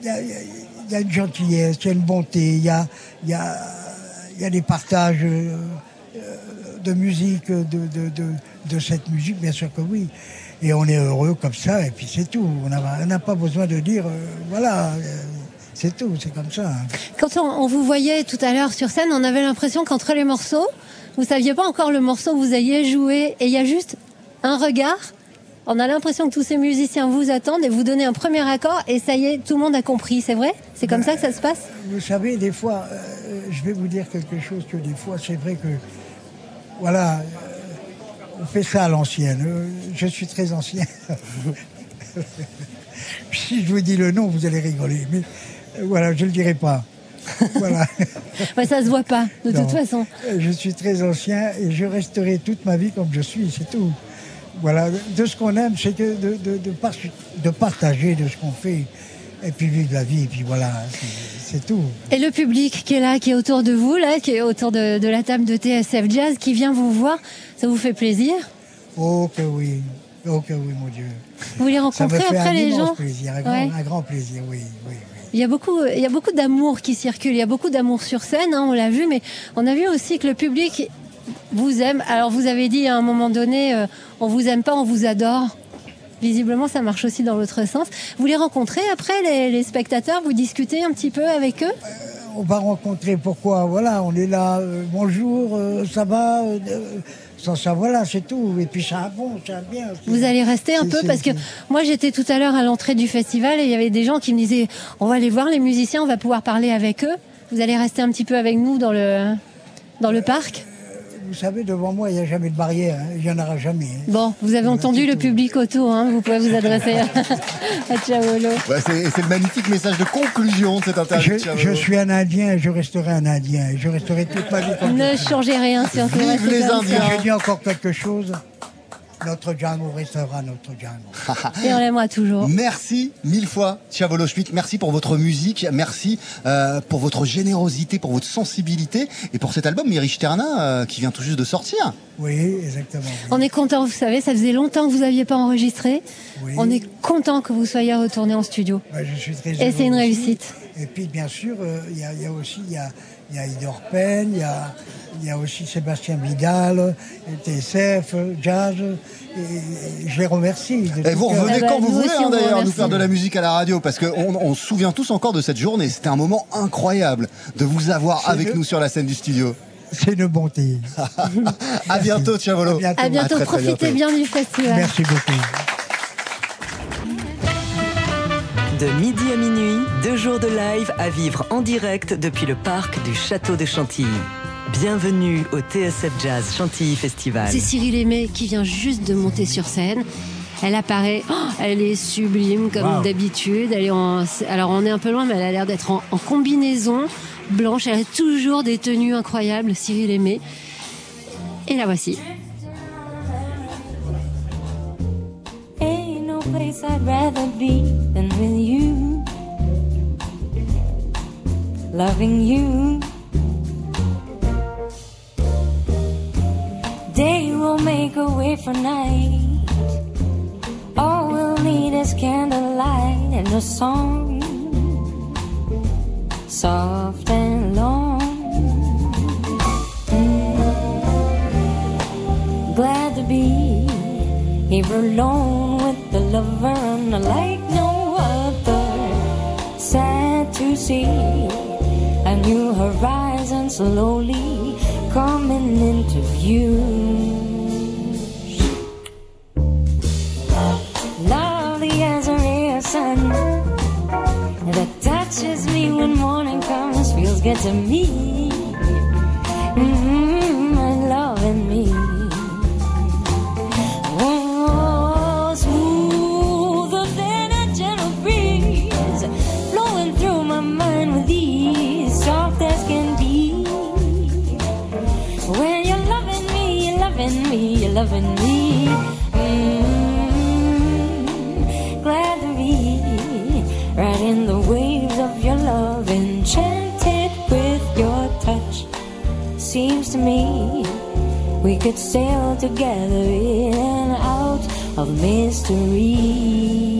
il y, a- il y a- une gentillesse, il y a une bonté, il y a, y, a, y a des partages euh, euh, de musique, de, de, de, cette musique, bien sûr que oui. Et on est heureux comme ça, et puis c'est tout. On n'a pas besoin de dire, euh, voilà, euh, c'est tout, c'est comme ça. Quand on, on vous voyait tout à l'heure sur scène, on avait l'impression qu'entre les morceaux, vous saviez pas encore le morceau que vous alliez jouer, et il y a juste un regard. On a l'impression que tous ces musiciens vous attendent et vous donnez un premier accord, et ça y est, tout le monde a compris. C'est vrai? C'est comme ça que ça se passe? Vous savez, des fois, euh, je vais vous dire quelque chose que des fois, c'est vrai que, voilà, euh, on fait ça à l'ancienne. Euh, je suis très ancien. si je vous dis le nom, vous allez rigoler. Mais voilà, je ne le dirai pas. voilà. Ouais, Ça se voit pas, de Non. toute façon. Je suis très ancien et je resterai toute ma vie comme je suis, c'est tout. Voilà, de ce qu'on aime, c'est de, de, de, de partager de ce qu'on fait et puis vivre la vie, et puis voilà, c'est- tout. Et le public qui est là, qui est autour de vous, là, qui est autour de, de la table de TSF Jazz, qui vient vous voir, ça vous fait plaisir? Oh que oui, oh que oui, mon Dieu. Vous les Ça me rencontrez fait après un les gens? plaisir, un grand, Ouais. un grand plaisir, oui, oui, oui. Il y a beaucoup, il y a beaucoup d'amour qui circule. Il y a beaucoup d'amour sur scène, hein, on l'a vu, mais on a vu aussi que le public vous aime. Alors vous avez dit à un moment donné, euh, on vous aime pas, on vous adore. Visiblement, ça marche aussi dans l'autre sens. Vous les rencontrez après les, les spectateurs, vous discutez un petit peu avec eux? On va rencontrer pourquoi, voilà, on est là, euh, bonjour, euh, ça va, euh, euh, sans ça, voilà, c'est tout. Et puis ça va bon, ça va bien. Vous allez rester un peu parce que moi j'étais tout à l'heure à l'entrée du festival et il y avait des gens qui me disaient on va aller voir les musiciens, on va pouvoir parler avec eux. Vous allez rester un petit peu avec nous dans le dans le parc? Vous savez, devant moi, il n'y a jamais de barrière, hein, il n'y en aura jamais. hein. Bon, vous avez entendu le public autour, hein, vous pouvez vous adresser à, à c'est le magnifique message de conclusion de cette interview. Je, suis un Indien et je resterai un Indien. Je resterai toute ma vie comme Ne changez rien surtout. Vive les Indiens. je dis encore quelque chose. Notre Django restera notre Django. Et on l'aimera toujours. Merci mille fois, Tiavolo Schmidt. Merci pour votre musique. Merci euh, pour votre générosité, pour votre sensibilité et pour cet album Miri Sterna euh, qui vient tout juste de sortir. Oui, exactement. oui. On est content, vous savez, ça faisait longtemps que vous n'aviez pas enregistré. Oui. On est content que vous soyez retourné en studio. Ouais, je suis très Et c'est une aussi. réussite. Et puis, bien sûr, euh, il y, a, il y a aussi il y a, il y a Idor Penn, il y a, il y a aussi Sébastien Vidal, TSF, Jazz. Et, je les remercie. Et vous revenez Ah bah, quand vous voulez hein, d'ailleurs nous faire de la musique à la radio parce qu'on on se souvient tous encore de cette journée. C'était un moment incroyable de vous avoir avec le- nous sur la scène du studio. C'est une bonté. À bientôt, Tiavolo. À bientôt. À bientôt, très, très profitez bientôt. bien du festival. Merci beaucoup. De midi à minuit, deux jours de live à vivre en direct depuis le parc du Château de Chantilly. Bienvenue au TSF Jazz Chantilly Festival. C'est Cyril Aimé qui vient juste de monter sur scène. Elle apparaît, oh, elle est sublime comme d'habitude. Elle est en, alors on est un peu loin, mais elle a l'air d'être en, en combinaison blanche. Elle a toujours des tenues incroyables, Cyril Aimé. Et la voici. place I'd rather be than with you. Loving you. Day will make a way for night. All we'll need is candlelight and a song. Soft and long. Mm. Glad to be. Here alone with the lover and a light no other. Sad to see a new horizon slowly coming into view. Lovely as the rays of sun that touches me when morning comes, feels good to me. Mm-hmm. loving me. mmm, Glad to be right in the waves of your love, enchanted with your touch. Seems to me we could sail together in and out of mystery.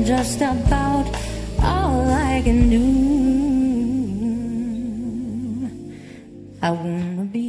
just about all I can do. I wanna be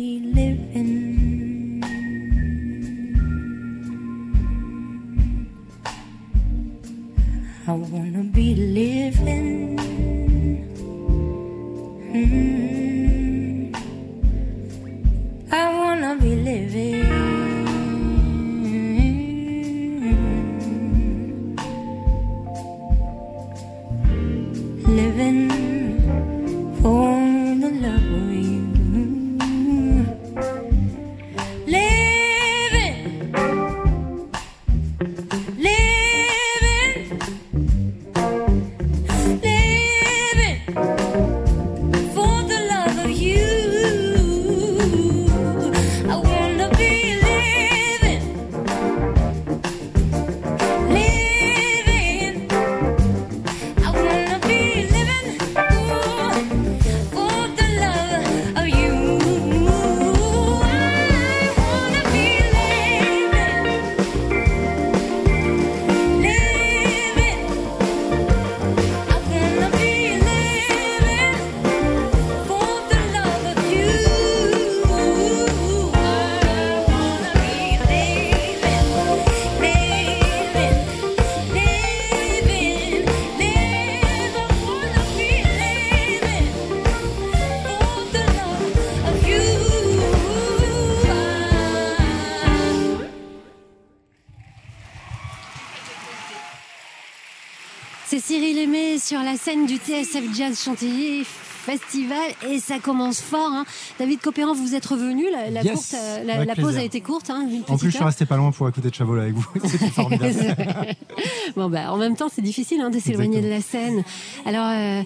scène du TSF Jazz Chantilly Festival et ça commence fort. hein. David Copéran, vous êtes revenu. La, la Yes, courte, euh, la, avec la pause a été courte. Hein, une En plus, je suis heure. resté pas loin pour écouter Chavolo avec vous. C'était formidable. bon, bah, en même temps, c'est difficile hein, de s'éloigner de la scène. Alors, euh,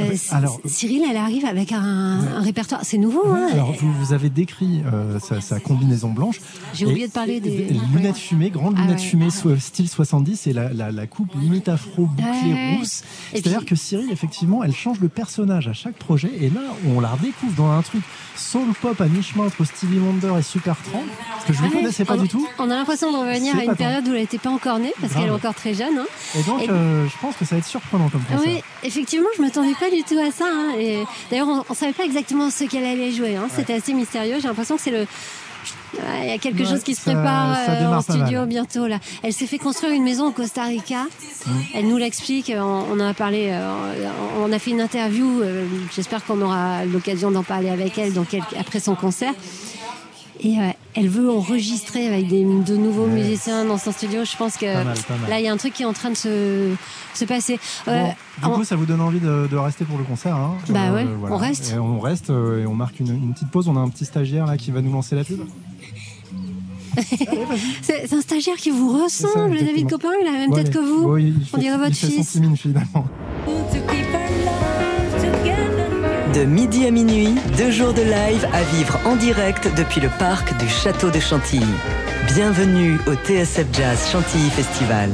euh, Alors- Cyril, elle arrive avec un, un répertoire. C'est nouveau, hein Alors, vous, vous avez décrit euh, sa, sa combinaison blanche. J'ai oublié de parler des- et Lunettes fumées, grandes Ah lunettes ouais. fumées, so- style 70, et la, la, la coupe limite afro bouclée rousse. C'est-à-dire que Cyril, effectivement, elle change de personnage à chaque projet. Et là, on la redécouvre dans un truc soul pop à mi-chemin entre Stevie Wonder et Supertramp. Parce que je ne Ouais, connaissais pas on, du tout. On a l'impression de revenir C'est à une période où elle n'était pas encore née, parce qu'elle est encore très jeune. hein. Et donc, Et- euh, je pense que ça va être surprenant comme concert. Oui, effectivement, je m'attendais pas du tout à ça. hein. Et d'ailleurs, on, on savait pas exactement ce qu'elle allait jouer. hein. C'était assez mystérieux. J'ai l'impression que c'est le Ouais, Il y a quelque Ouais, chose qui se ça- prépare ça euh, en studio bientôt là. Elle s'est fait construire une maison au Costa Rica. Mmh. Elle nous l'explique. On, on en a parlé. euh, on a fait une interview. euh, J'espère qu'on aura l'occasion d'en parler avec elle elle- après son concert. Et euh, elle veut enregistrer avec des, de nouveaux musiciens dans son studio. Je pense que Pas mal, pas mal. là, il y a un truc qui est en train de se, se passer. Euh, Bon, du en- coup, ça vous donne envie de, de rester pour le concert hein Bah ouais, on reste. Et on reste euh, et on marque une, une petite pause. On a un petit stagiaire là qui va nous lancer la pub. C'est un stagiaire qui vous ça, ressemble, David. Copin, il a la même Ouais, tête que vous. ouais, il On fait- dirait votre il fait son fils. mine, finalement. De midi à minuit, deux jours de live à vivre en direct depuis le parc du Château de Chantilly. Bienvenue au TSF Jazz Chantilly Festival.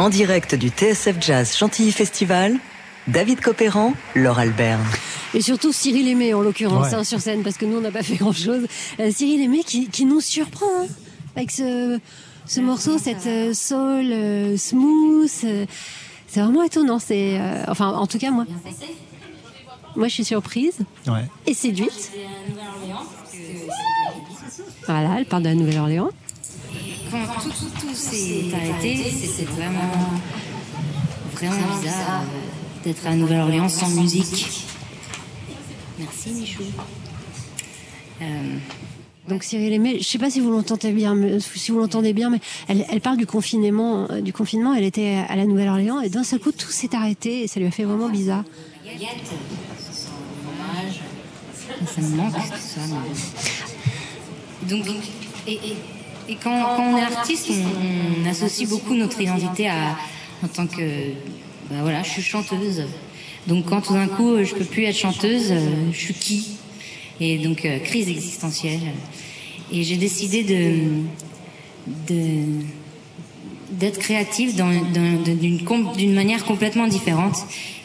En direct du TSF Jazz Chantilly Festival, David Copéran, Laure Albert. Et surtout Cyril Aimé en l'occurrence Ouais. hein, sur scène parce que nous on n'a pas fait grand chose. Cyril Aimé qui, qui nous surprend hein, avec ce, ce morceau, cette euh, soul euh, smooth. euh, c'est vraiment étonnant. C'est euh, enfin en tout cas moi. Moi je suis surprise Ouais. et séduite. Voilà, elle parle de la Nouvelle-Orléans. Quand tout, tout, tout s'est arrêté, c'était vraiment, vraiment bizarre euh, d'être à Nouvelle-Orléans sans musique. Merci Michou. Euh, Donc Cyril Aimé, je sais pas si vous l'entendez bien, mais- si vous l'entendez bien, mais elle, elle parle du confinement, euh, du confinement. Elle était à la Nouvelle-Orléans et d'un seul coup tout s'est arrêté et ça lui a fait vraiment bizarre. ça me manque tout ça. mais- Donc, et, et- et quand, quand on est artiste, on, on associe beaucoup notre identité à, en tant que, bah voilà, je suis chanteuse. Donc quand tout d'un coup je peux plus être chanteuse, euh, je suis qui? Et donc euh, crise existentielle. Et j'ai décidé de, d'être créative dans- d'une d'une manière complètement différente.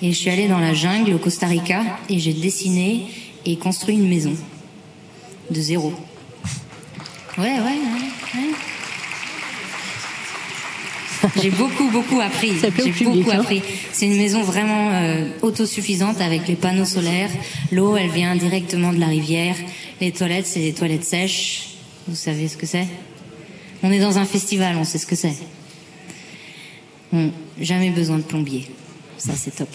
Et je suis allée dans la jungle au Costa Rica et j'ai dessiné et construit une maison de zéro. Ouais, ouais, ouais. ouais. J'ai beaucoup, beaucoup appris. J'ai beaucoup hein. appris. C'est une maison vraiment euh, autosuffisante avec les panneaux solaires. L'eau, elle vient directement de la rivière. Les toilettes, c'est des toilettes sèches. Vous savez ce que c'est? On est dans un festival, on sait ce que c'est. Bon, jamais besoin de plombier. Ça, c'est top.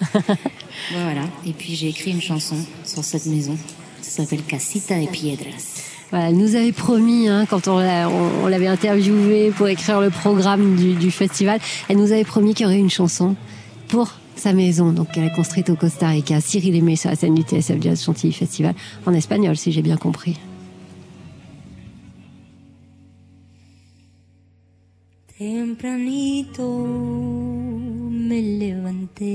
voilà. Et puis j'ai écrit une chanson sur cette maison. Ça s'appelle Casita de Piedras. Elle nous avait promis, hein, quand on, l'a- on, on l'avait interviewée pour écrire le programme du, du festival, elle nous avait promis qu'il y aurait une chanson pour sa maison, donc qu'elle a construite au Costa Rica. Cyril Aimé sur la scène du TSF Jazz Chantilly Festival, en espagnol, si j'ai bien compris. Tempranito me levanté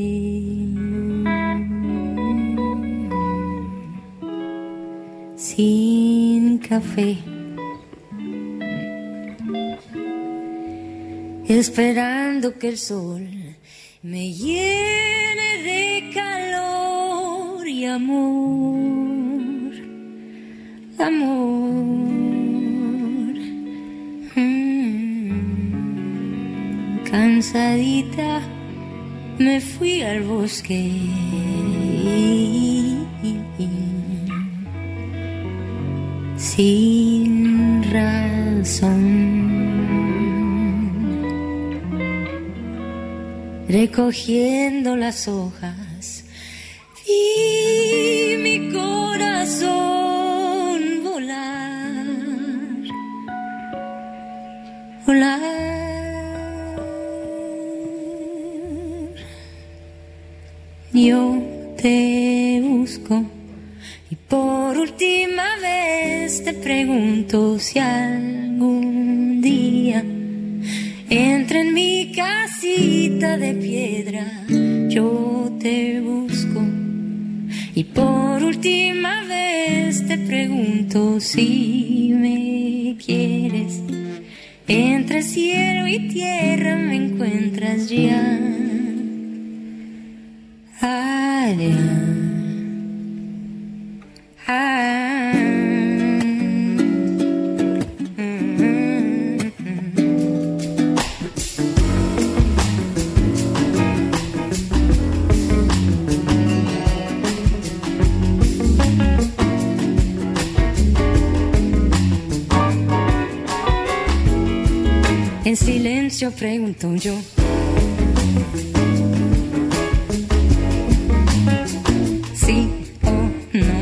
sin café. Esperando que el sol me llene de calor y amor, amor. Mm. Cansadita me fui al bosque sin razón. Recogiendo las hojas, vi mi corazón volar, volar. Yo te busco y por te pregunto si algún día entra en mi casita de piedra, yo te busco. Y por última vez te pregunto si me quieres. Entre cielo y tierra me encuentras ya. Allá. Allá. yo pregunto yo. Sí o no.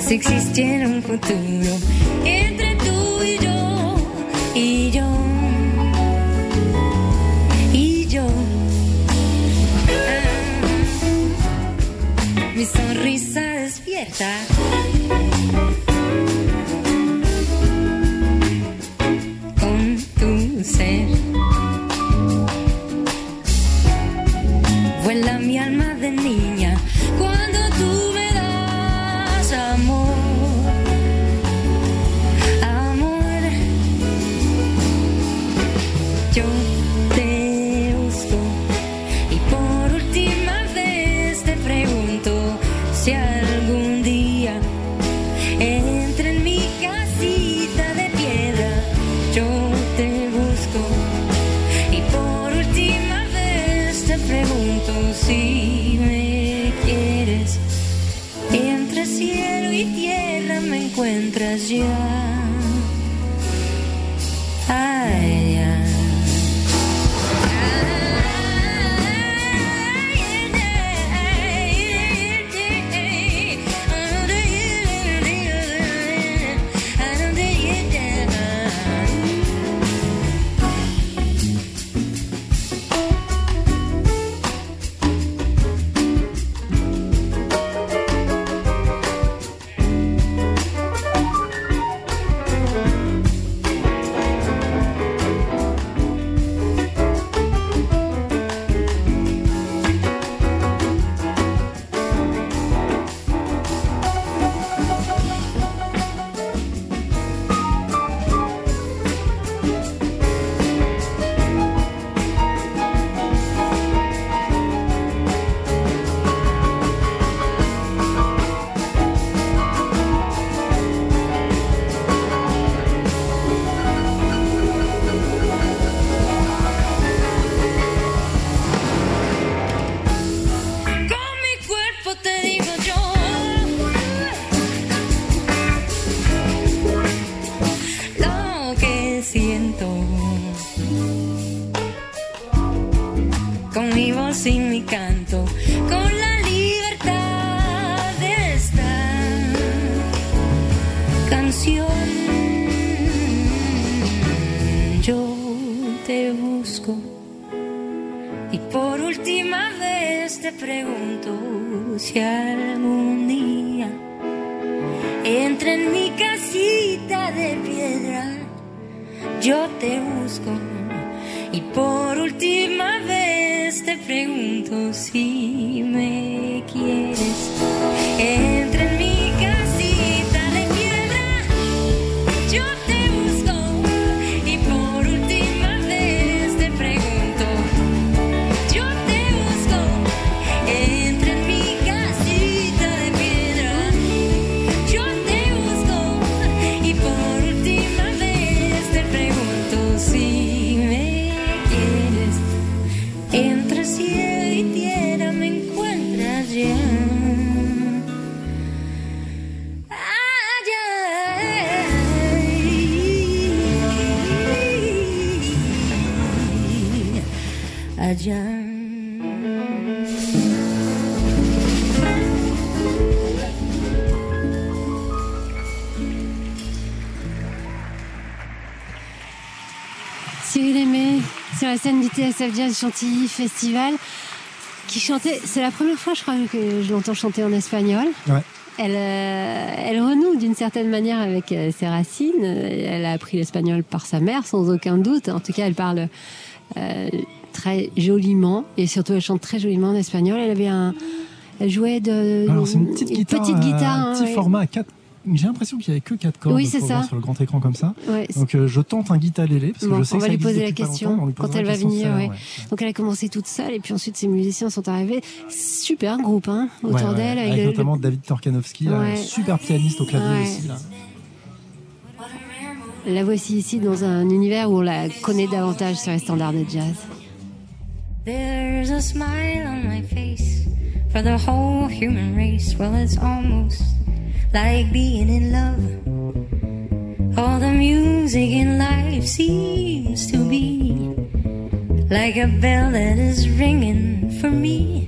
Si existiera un futuro scène du Chantilly Festival qui chantait. C'est la première fois, je crois, que je l'entends chanter en espagnol. Ouais. Elle, euh, elle renoue d'une certaine manière avec euh, ses racines. Elle a appris l'espagnol par sa mère, sans aucun doute. En tout cas, elle parle euh, très joliment et surtout elle chante très joliment en espagnol. Elle avait un, elle jouait de Alors une petite guitare, petite guitare, un hein, petit ouais. format à 4 j'ai l'impression qu'il n'y avait que 4 cordes Oui, faut c'est voir ça. sur le grand écran comme ça. Ouais, Donc euh, je tente un guitarélé parce que Bon, je sais on que va ça lui poser la question lui quand elle va venir. ouais. ouais. Donc elle a commencé toute seule et puis ensuite ses musiciens sont arrivés. Super groupe hein, autour Ouais, ouais, d'elle avec, avec, le- notamment David Torkanowski, là, super pianiste au clavier Ouais. aussi. Là. La voici ici dans un univers où on la connaît davantage sur les standards de jazz. There's a smile on my face for the whole human race. Well, it's almost like being in love. All the music in life seems to be like a bell that is ringing for me.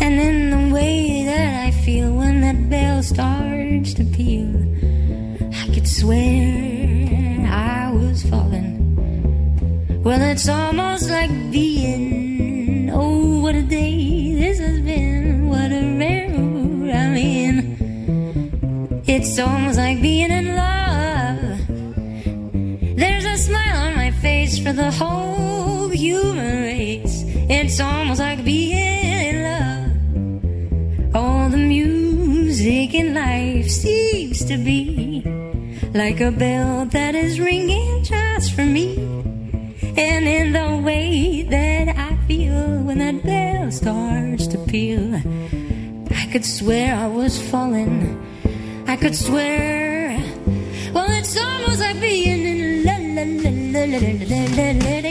And in the way that I feel when that bell starts to peal, I could swear I was falling. Well, it's almost like being. Oh, what a day this has been. What a rare. It's almost like being in love. There's a smile on my face for the whole human race. It's almost like being in love. All the music in life seems to be like a bell that is ringing just for me. And in the way that I feel when that bell starts to peal, I could swear I was falling. I could swear. Well, it's almost like being in la la la la la la la la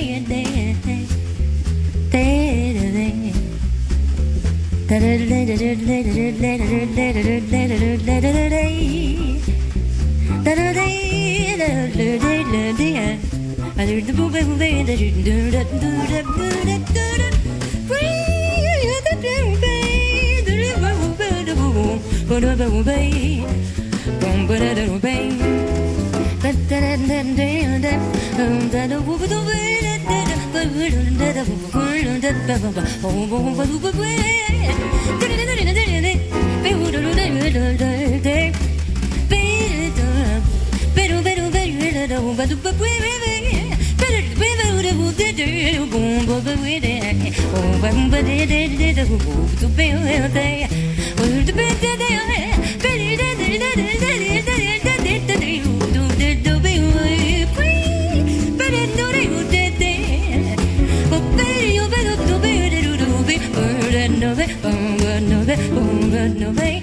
Oh, no no ve, no ve, no ve,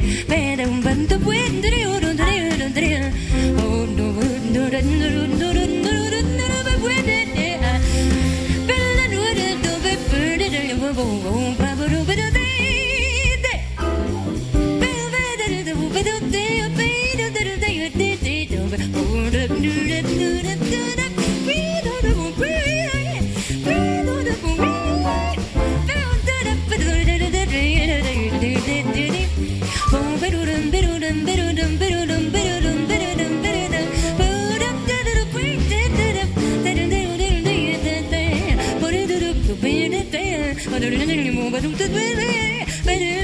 Bye.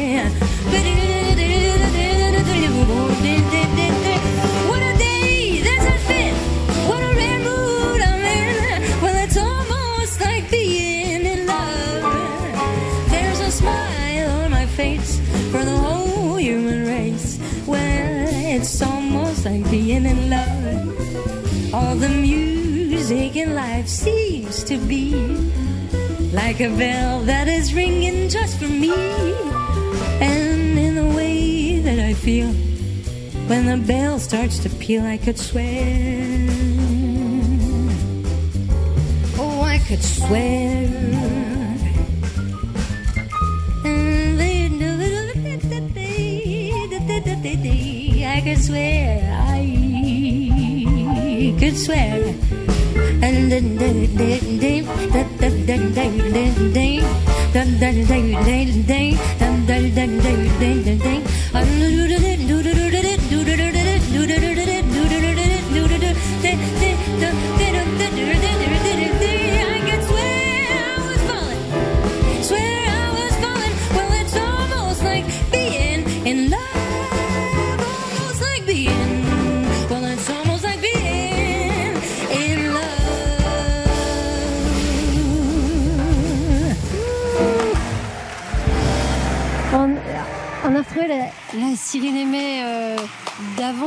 Like a bell that is ringing just for me. And in the way that I feel when the bell starts to peal, I could swear. Oh, I could swear. I could swear, I could swear. And then, then, then, then, day, day, day, day, day, day, day, day, day, day, day, day,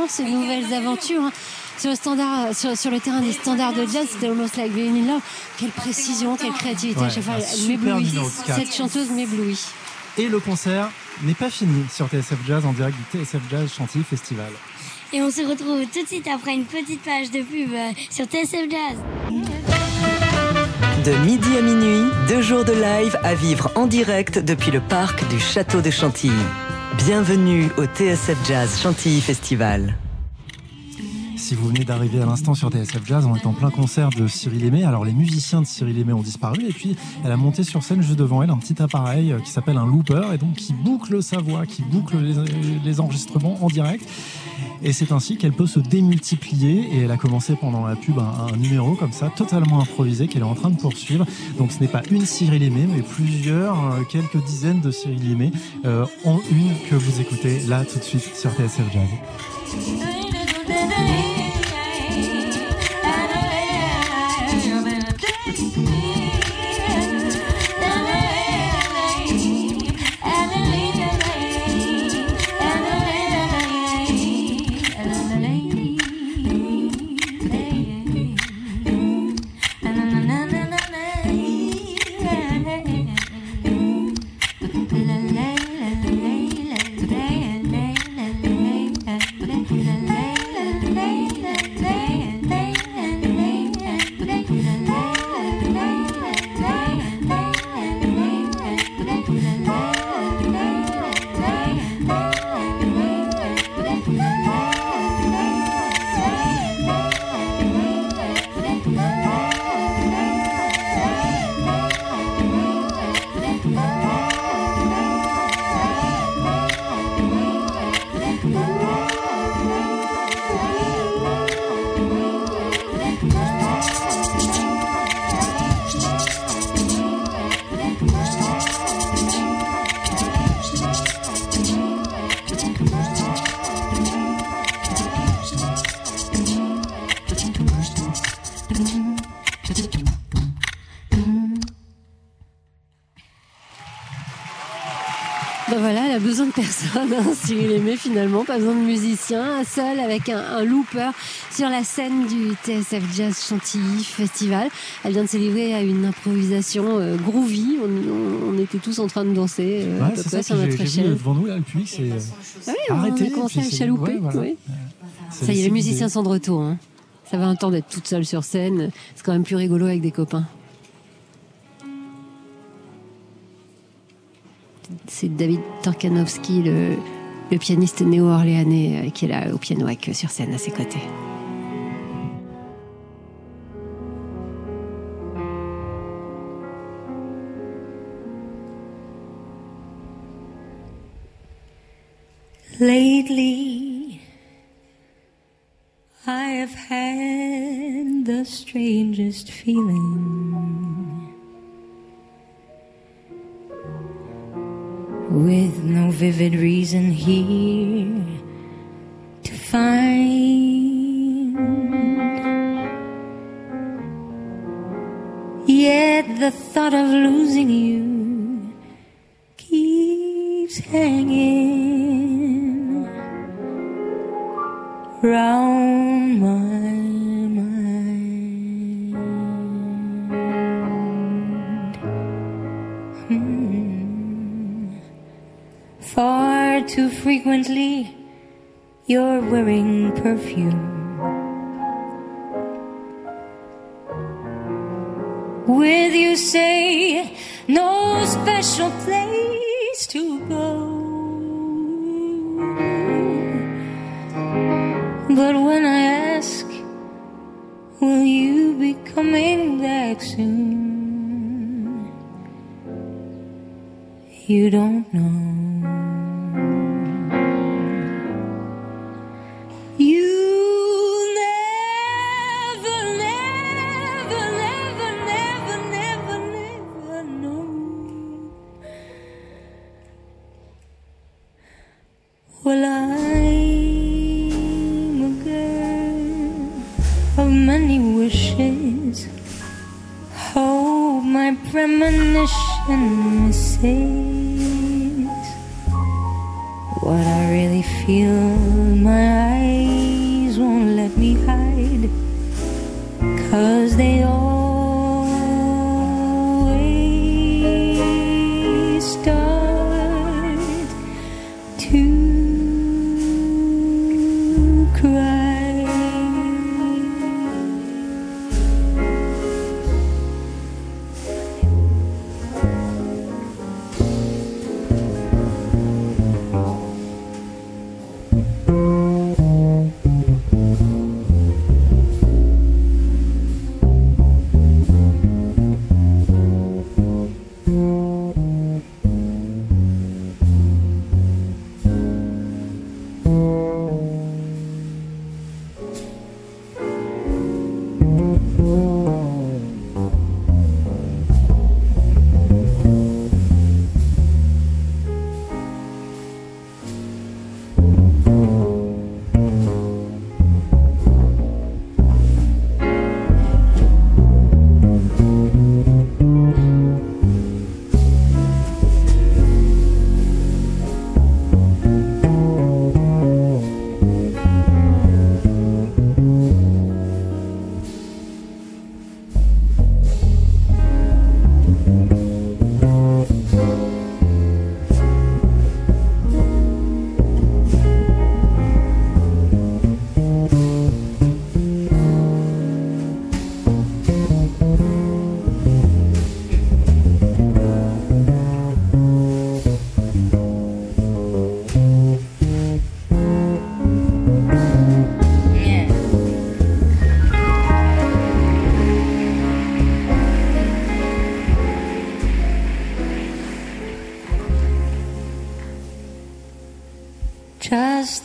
ces nouvelles aventures. hein. Sur le, standard, sur, sur le terrain des standards de jazz, c'était almost like being in love. Quelle précision, quelle créativité. Ouais, à chaque fois, elle m'éblouit. Cette chanteuse m'éblouit. Et le concert n'est pas fini sur TSF Jazz en direct du TSF Jazz Chantilly Festival. Et on se retrouve tout de suite après une petite page de pub euh, sur TSF Jazz. De midi à minuit, deux jours de live à vivre en direct depuis le parc du Château de Chantilly. Bienvenue au TSF Jazz Chantilly Festival. Si vous venez d'arriver à l'instant sur TSF Jazz, on est en plein concert de Cyril Aimé. Alors les musiciens de Cyril Aimé ont disparu et puis elle a monté sur scène juste devant elle un petit appareil euh, qui s'appelle un looper et donc qui boucle sa voix, qui boucle les, les enregistrements en direct. Et c'est ainsi qu'elle peut se démultiplier et elle a commencé pendant la pub un, numéro comme ça, totalement improvisé, qu'elle est en train de poursuivre. Donc ce n'est pas une Cyril Aimé, mais plusieurs, euh, quelques dizaines de Cyril Aimé euh, en une que vous écoutez là tout de suite sur TSF Jazz. hein, Cyril Aimé finalement, pas besoin de musicien, seul avec un, un looper sur la scène du TSF Jazz Chantilly Festival. Elle vient de se livrer à une improvisation euh, groovy, on, on- on était tous en train de danser euh, à peu c'est près ça sur notre échelle. devant nous, là, le public, c'est euh, Ah oui, on a commencé à chalouper. ouais, voilà. oui. C'est- Ça y est, les musiciens sont de retour. hein. Ça va un temps d'être toute seule sur scène. C'est quand même plus rigolo avec des copains. C'est David Tarkanovsky, le, pianiste néo-orléanais, euh, qui est là au piano avec eux sur scène à ses côtés. Lately, I have had the strangest feeling. With no vivid reason here to find. Yet the thought of losing you keeps hanging round my too frequently you're wearing perfume. With you say no special place to go. But when I ask, will you be coming back soon? You don't know. Premonition says what I really feel. My eyes won't let me hide, cause they always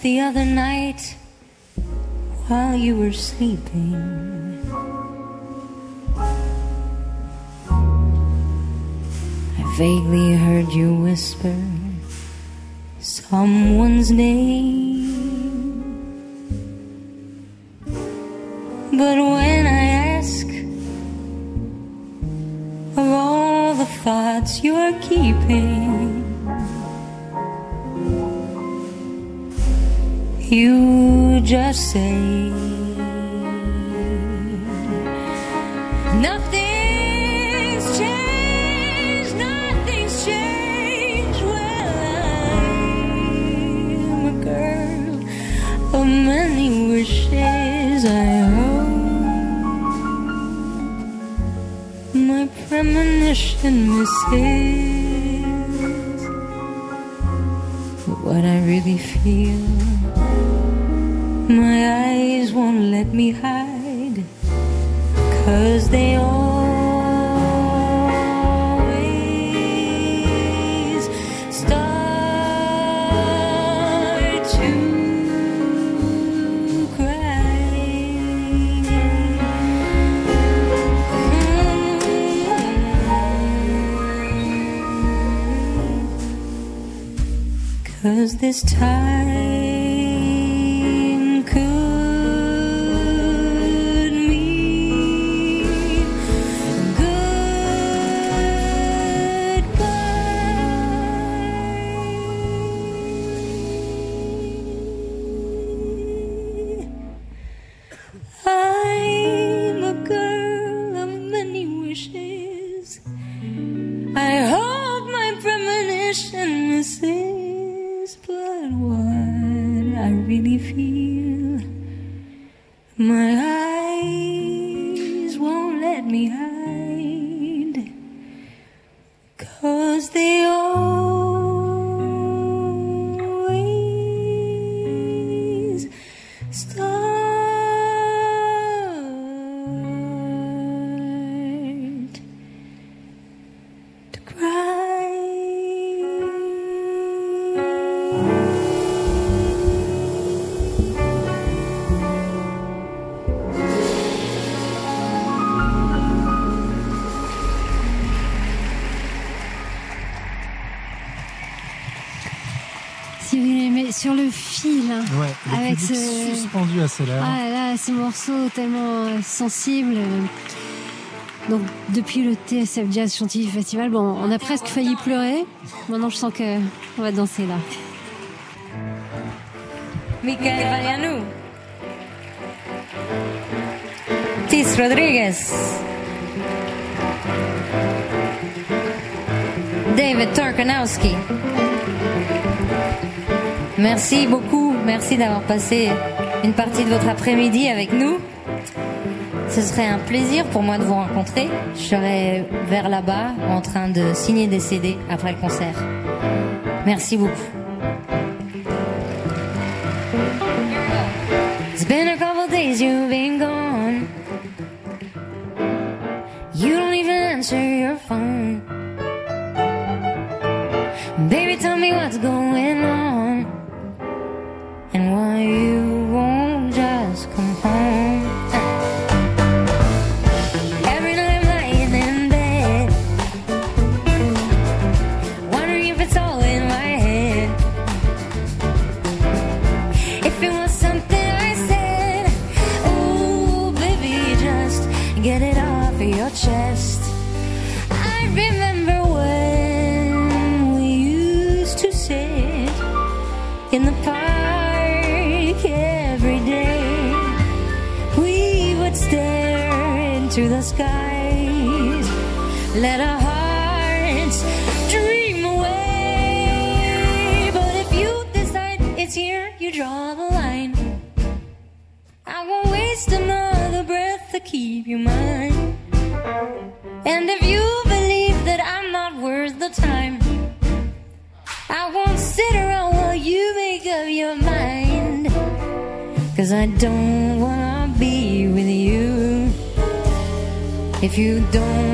The other night, while you were sleeping, I vaguely heard you whisper someone's name. But when I ask of all the thoughts you're keeping, you just say girl of many wishes. I hope my premonition misses what I really feel. My eyes won't let me hide, cause they always start to cry. Cause this time Ah là, ce morceau tellement euh, sensible. euh. Donc, depuis le TSF Jazz Chantilly Festival, bon, on a presque failli pleurer. Maintenant, je sens que on va danser là. Michael Valianou. Tis Rodriguez. David Torkanowski. Merci beaucoup, merci d'avoir passé une partie de votre après-midi avec nous. Ce serait un plaisir pour moi de vous rencontrer. Je serai vers là-bas en train de signer des CD après le concert. Merci beaucoup. It's been a couple days you've been gone. You don't even answer your phone. Baby, tell me what's going on. Skies, let our hearts dream away. But if you decide it's here, you draw the line. I won't waste another breath to keep you mine. And if you believe that I'm not worth the time, I won't sit around while you make up your mind. Cause I don't wanna If you don't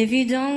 if you don't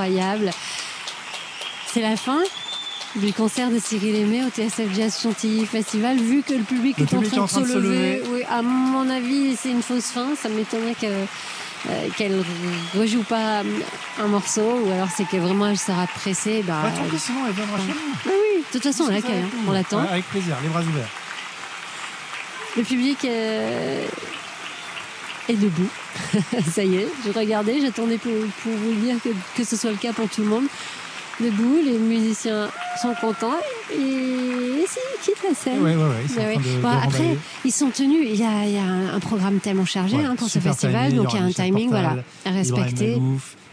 incroyable. C'est la fin du concert de Cyril Aimé au TSF Jazz Chantilly Festival. Vu que le public, Le est, public en train de se lever, oui, à mon avis, c'est une fausse fin. Ça m'étonnerait que, euh, qu'elle rejoue pas un morceau ou alors c'est que vraiment elle sera pressée. Bah, Bah, tant pis, sinon elle viendra chez nous. oui, oui, de toute façon, on l'accueille, hein. on l'attend. Avec plaisir, les bras ouverts. Le public euh, est debout. Ça y est, je regardais, j'attendais pour, pour vous dire que, que ce soit le cas pour tout le monde. Debout, les musiciens sont contents et, et si, ils quittent la scène. Ouais, ouais, ouais, ils sont en Ouais, train de- ouais. de Bon, après, ils sont tenus. Il y a, il y a un, programme tellement chargé hein, pour ce festival, donc il y a un timing Portal, voilà, à respecter.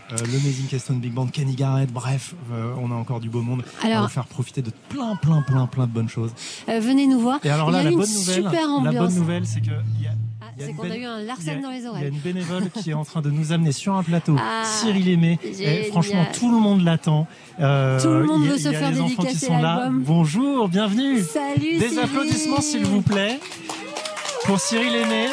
Euh, le Amazing Keystone Big Band, Kenny Garrett, bref, euh, on a encore du beau monde. on va Alors- vous faire profiter de plein, plein, plein, plein de bonnes choses. Euh, venez nous voir. Et alors il y là, a la une bonne nouvelle, super la ambiance. bonne nouvelle, c'est que il y a c'est qu'on a eu un Larsen dans les Il y a oreilles. une bénévole qui est en train de nous amener sur un plateau. Ah, Cyril Aimé. Et génial. franchement, tout le monde l'attend. Euh, Tout le monde il veut se il faire dédicacer l'album. Bonjour, bienvenue. Salut Des Cyril. applaudissements, s'il vous plaît, pour Cyril Aimé,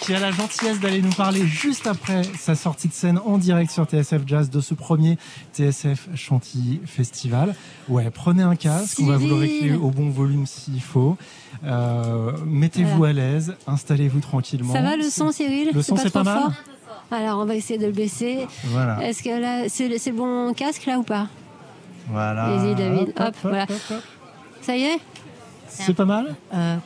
qui a la gentillesse d'aller nous parler juste après sa sortie de scène en direct sur TSF Jazz de ce premier TSF Chantilly Festival. Ouais, prenez un casque, on va vous le régler au bon volume s'il faut. Euh, Mettez-vous à l'aise, installez-vous tranquillement. Ça va le son, Cyril Le son, c'est pas mal fort Alors, on va essayer de le baisser. Voilà. Est-ce que là, c'est le, c'est le bon casque là ou pas Voilà. Vas-y, David. Hop, voilà. hop, hop. Ça y est C'est pas mal Euh,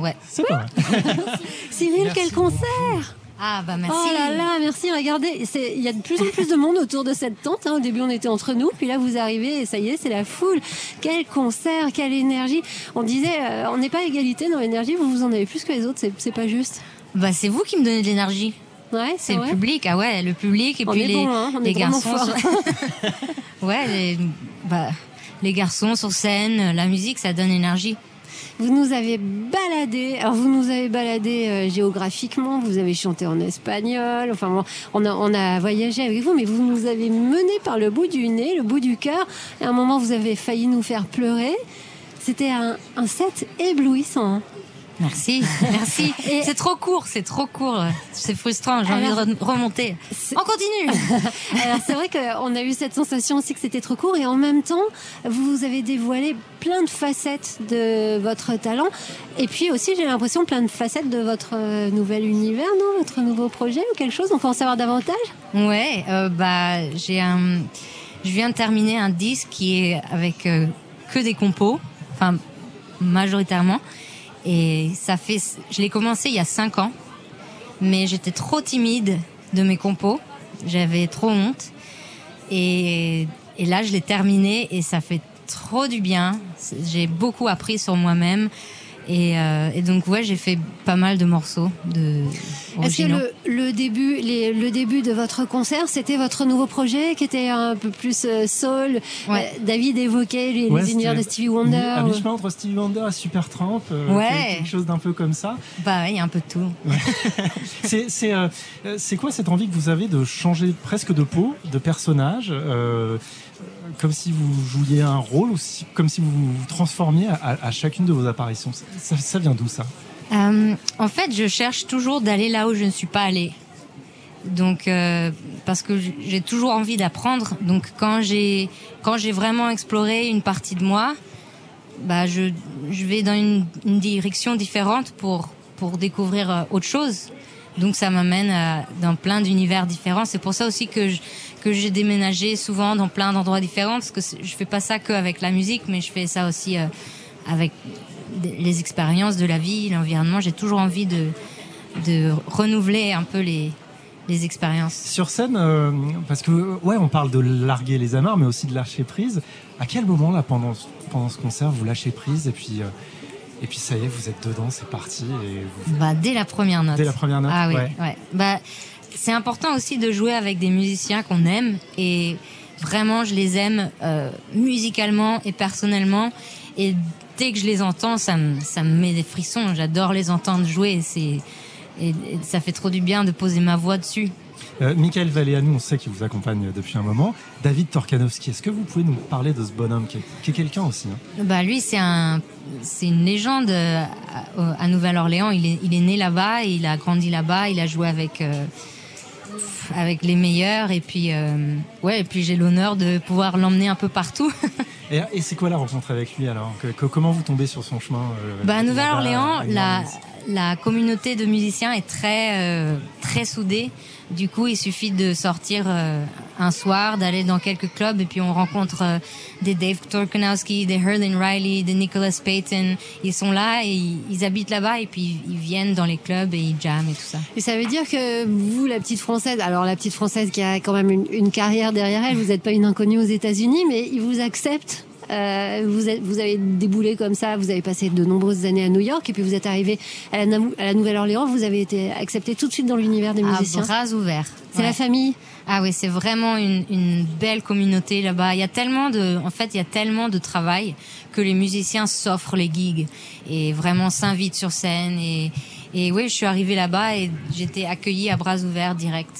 ouais. C'est pas mal. Cyril, Merci quel concert Ah bah merci. Oh là là, merci. Regardez, il y a de plus en plus de monde autour de cette tente. hein. Au début, on était entre nous, puis là, vous arrivez et ça y est, c'est la foule. Quel concert, quelle énergie. On disait, euh, on n'est pas à égalité dans l'énergie. Vous, vous en avez plus que les autres. C'est pas juste. Bah c'est vous qui me donnez de l'énergie. Ouais, C'est le vrai. public, ah ouais, le public et On puis les, bon, hein, les garçons. ouais, les, bah, les garçons sur scène, la musique, ça donne énergie. Vous nous avez baladé, alors vous nous avez baladé euh, géographiquement, vous avez chanté en espagnol, enfin on a, on a voyagé avec vous, mais vous nous avez mené par le bout du nez, le bout du cœur. Et à un moment, vous avez failli nous faire pleurer. C'était un, un set éblouissant. Merci, merci. C'est trop court, c'est trop court. C'est frustrant, j'ai envie de re- remonter. On continue Alors c'est vrai qu'on a eu cette sensation aussi que c'était trop court et en même temps, vous avez dévoilé plein de facettes de votre talent et puis aussi j'ai l'impression plein de facettes de votre nouvel univers, non? Votre nouveau projet ou quelque chose? On peut en savoir davantage? Ouais, euh, bah j'ai un, je viens de terminer un disque qui est avec euh, que des compos, enfin majoritairement, et ça fait, je l'ai commencé il y a cinq ans, mais j'étais trop timide de mes compos, j'avais trop honte, et, et là je l'ai terminé et ça fait trop du bien. J'ai beaucoup appris sur moi-même. Et, euh, et donc ouais, j'ai fait pas mal de morceaux de Est-ce que le, le début, les- le début de votre concert, c'était votre nouveau projet qui était un peu plus euh, soul? Ouais. Euh, David évoquait les, Ouais, les univers de Stevie Wonder. À ou- mi-chemin entre Stevie Wonder et Supertramp, euh, Ouais. quelque chose d'un peu comme ça. Bah ouais, il y a un peu de tout. C'est euh, quoi cette envie que vous avez de changer presque de peau, de personnage, euh, comme si vous jouiez un rôle ou comme si vous vous transformiez à, chacune de vos apparitions ça, vient d'où ça? Euh, en fait, je cherche toujours d'aller là où je ne suis pas allée. Donc, euh, parce que j'ai toujours envie d'apprendre. Donc, quand j'ai quand j'ai vraiment exploré une partie de moi, bah, je je vais dans une, une direction différente pour pour découvrir euh, autre chose. Donc, ça m'amène à- dans plein d'univers différents. C'est pour ça aussi que que j'ai déménagé souvent dans plein d'endroits différents parce que je fais pas ça qu'avec la musique, mais je fais ça aussi euh, avec les expériences de la vie, l'environnement. J'ai toujours envie de, de renouveler un peu les, les expériences. Sur scène, euh, parce que ouais, on parle de larguer les amarres, mais aussi de lâcher prise. À quel moment là, pendant pendant ce concert, vous lâchez prise et puis euh, et puis ça y est, vous êtes dedans, c'est parti et vous... Bah, dès la première note. Dès la première note, Ah oui, ouais. ouais. Bah, c'est important aussi de jouer avec des musiciens qu'on aime et vraiment, je les aime euh, musicalement et personnellement. Et dès que je les entends, ça me, ça me met des frissons. J'adore les entendre jouer. C'est, et, et ça fait trop du bien de poser ma voix dessus. Euh, Michael Valéanou, on sait qu'il vous accompagne depuis un moment. David Torkanowski, est-ce que vous pouvez nous parler de ce bonhomme qui est, qui est quelqu'un aussi hein? Bah lui c'est un c'est une légende euh, à, à Nouvelle-Orléans. Il est il est né là-bas, il a grandi là-bas, il a joué avec euh, avec les meilleurs et puis euh, ouais et puis j'ai l'honneur de pouvoir l'emmener un peu partout. Et, et c'est quoi la rencontre avec lui alors? Que- que- Comment vous tombez sur son chemin bah à Nouvelle-Orléans la la communauté de musiciens est très très soudée. Du coup, il suffit de sortir euh, un soir, d'aller dans quelques clubs et puis on rencontre euh, des Dave Torkanowski, des Herlin Riley, des Nicholas Payton. Ils sont là et ils, habitent là-bas et puis ils viennent dans les clubs et ils jamment et tout ça. Et ça veut dire que vous, la petite française, alors la petite française qui a quand même une, une carrière derrière elle, vous n'êtes pas une inconnue aux États-Unis, mais ils vous acceptent. Euh, vous, êtes- vous avez déboulé comme ça, vous avez passé de nombreuses années à New York et puis vous êtes arrivé à la, Namou- à la Nouvelle-Orléans, vous avez été accepté tout de suite dans l'univers des musiciens. À bras ouverts. C'est la famille. Ah oui, c'est vraiment une, une belle communauté là-bas. Il y a tellement de, en fait, il y a tellement de travail que les musiciens s'offrent les gigs et vraiment s'invitent sur scène. Et, et oui, je suis arrivée là-bas et j'étais accueillie à bras ouverts direct.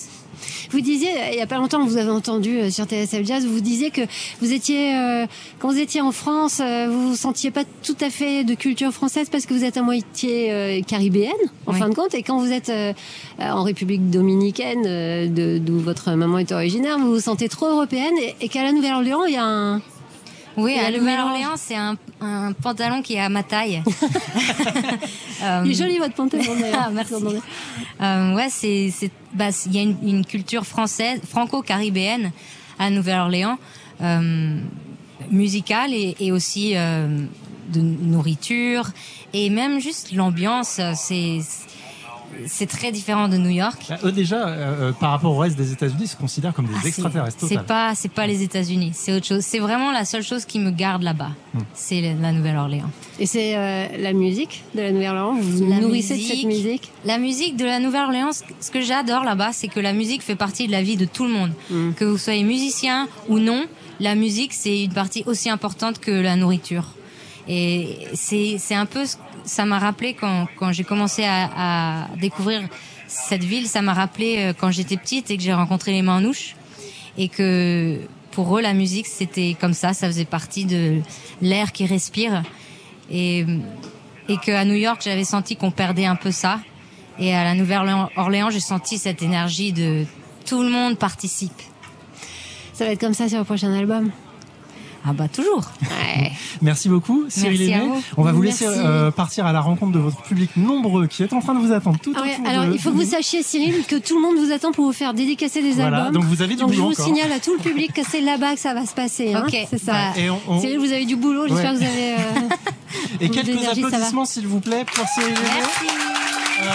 Vous disiez, il y a pas longtemps, vous avez entendu euh, sur TSF Jazz, vous disiez que vous étiez, euh, quand vous étiez en France, euh, vous vous sentiez pas tout à fait de culture française parce que vous êtes à moitié euh, caribéenne, en Oui. fin de compte, et quand vous êtes euh, en République dominicaine, euh, d'où votre maman est originaire, vous vous sentez trop européenne, et, et qu'à la Nouvelle-Orléans, il y a un... Oui, à le Nouvelle-Orléans, c'est un, un pantalon qui est à ma taille. Euh, Il est joli votre pantalon d'ailleurs. Ah, merci. Euh, ouais, c'est, c'est, bah, il y a une, une culture française, franco-caribéenne à Nouvelle-Orléans, euh, musicale et, et aussi euh, de nourriture et même juste l'ambiance. C'est, c'est très différent de New York. Bah, eux déjà, euh, euh, par rapport au reste des États-Unis, se considèrent comme des Ah, extraterrestres. C'est pas, c'est pas les États-Unis, c'est autre chose. C'est vraiment la seule chose qui me garde là-bas. Hmm. C'est la Nouvelle-Orléans. Et c'est euh, la musique de la Nouvelle-Orléans Vous La nourrissez de cette musique La musique de la Nouvelle-Orléans, ce- que j'adore là-bas, c'est que la musique fait partie de la vie de tout le monde. Hmm. Que vous soyez musicien ou non, la musique, c'est une partie aussi importante que la nourriture. Et c'est c'est un peu, ce- ça m'a rappelé quand, quand j'ai commencé à, à découvrir cette ville, ça m'a rappelé euh, quand j'étais petite et que j'ai rencontré les Manouches. Et que pour eux, la musique, c'était comme ça, ça faisait partie de l'air qui respire. Et, et qu'à New York, j'avais senti qu'on perdait un peu ça. Et à la Nouvelle-Orléans, j'ai senti cette énergie de tout le monde participe. Ça va être comme ça sur le prochain album Ah bah toujours. Ouais. Merci beaucoup, Cyril Merci Aimé. vous. On va vous laisser euh, partir à la rencontre de votre public nombreux qui est en train de vous attendre tout Ah ouais, autour alors de- il faut que vous sachiez Cyril que tout le monde vous attend pour vous faire dédicacer des Voilà, albums. donc vous avez du Donc boulot je vous encore. signale à tout le public que c'est là-bas que ça va se passer. hein. Ok, c'est ça. Et, on- on- Cyril, vous avez du boulot. J'espère Ouais. que vous avez. euh, et beaucoup quelques d'énergie, ça va. applaudissements s'il vous plaît pour Cyril Aimé. Merci. Euh,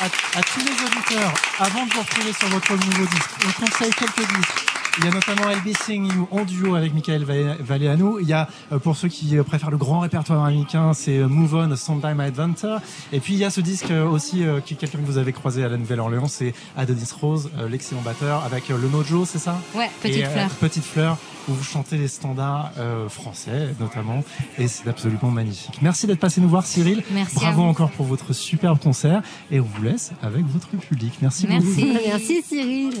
à, à tous les auditeurs, avant de vous retrouver sur votre nouveau disque, on conseille quelques disques. Il y a notamment I'll Be Seeing You en duo avec Michael Va- Valleano. Il y a, euh, pour ceux qui euh, préfèrent le grand répertoire américain, c'est euh, Move On, Sometime Adventure. Et puis il y a ce disque aussi, qui est quelqu'un que vous avez croisé à la Nouvelle-Orléans, c'est Adonis Rose, l'excellent batteur, avec le Nojo, c'est ça? Ouais, petite Et, fleur. Petite fleur, où vous chantez les standards euh, français notamment, et c'est absolument magnifique. Merci d'être passé nous voir, Cyril. Merci à Bravo vous. encore pour votre superbe concert, et on vous laisse avec votre public. Merci beaucoup. Merci. Merci Cyril.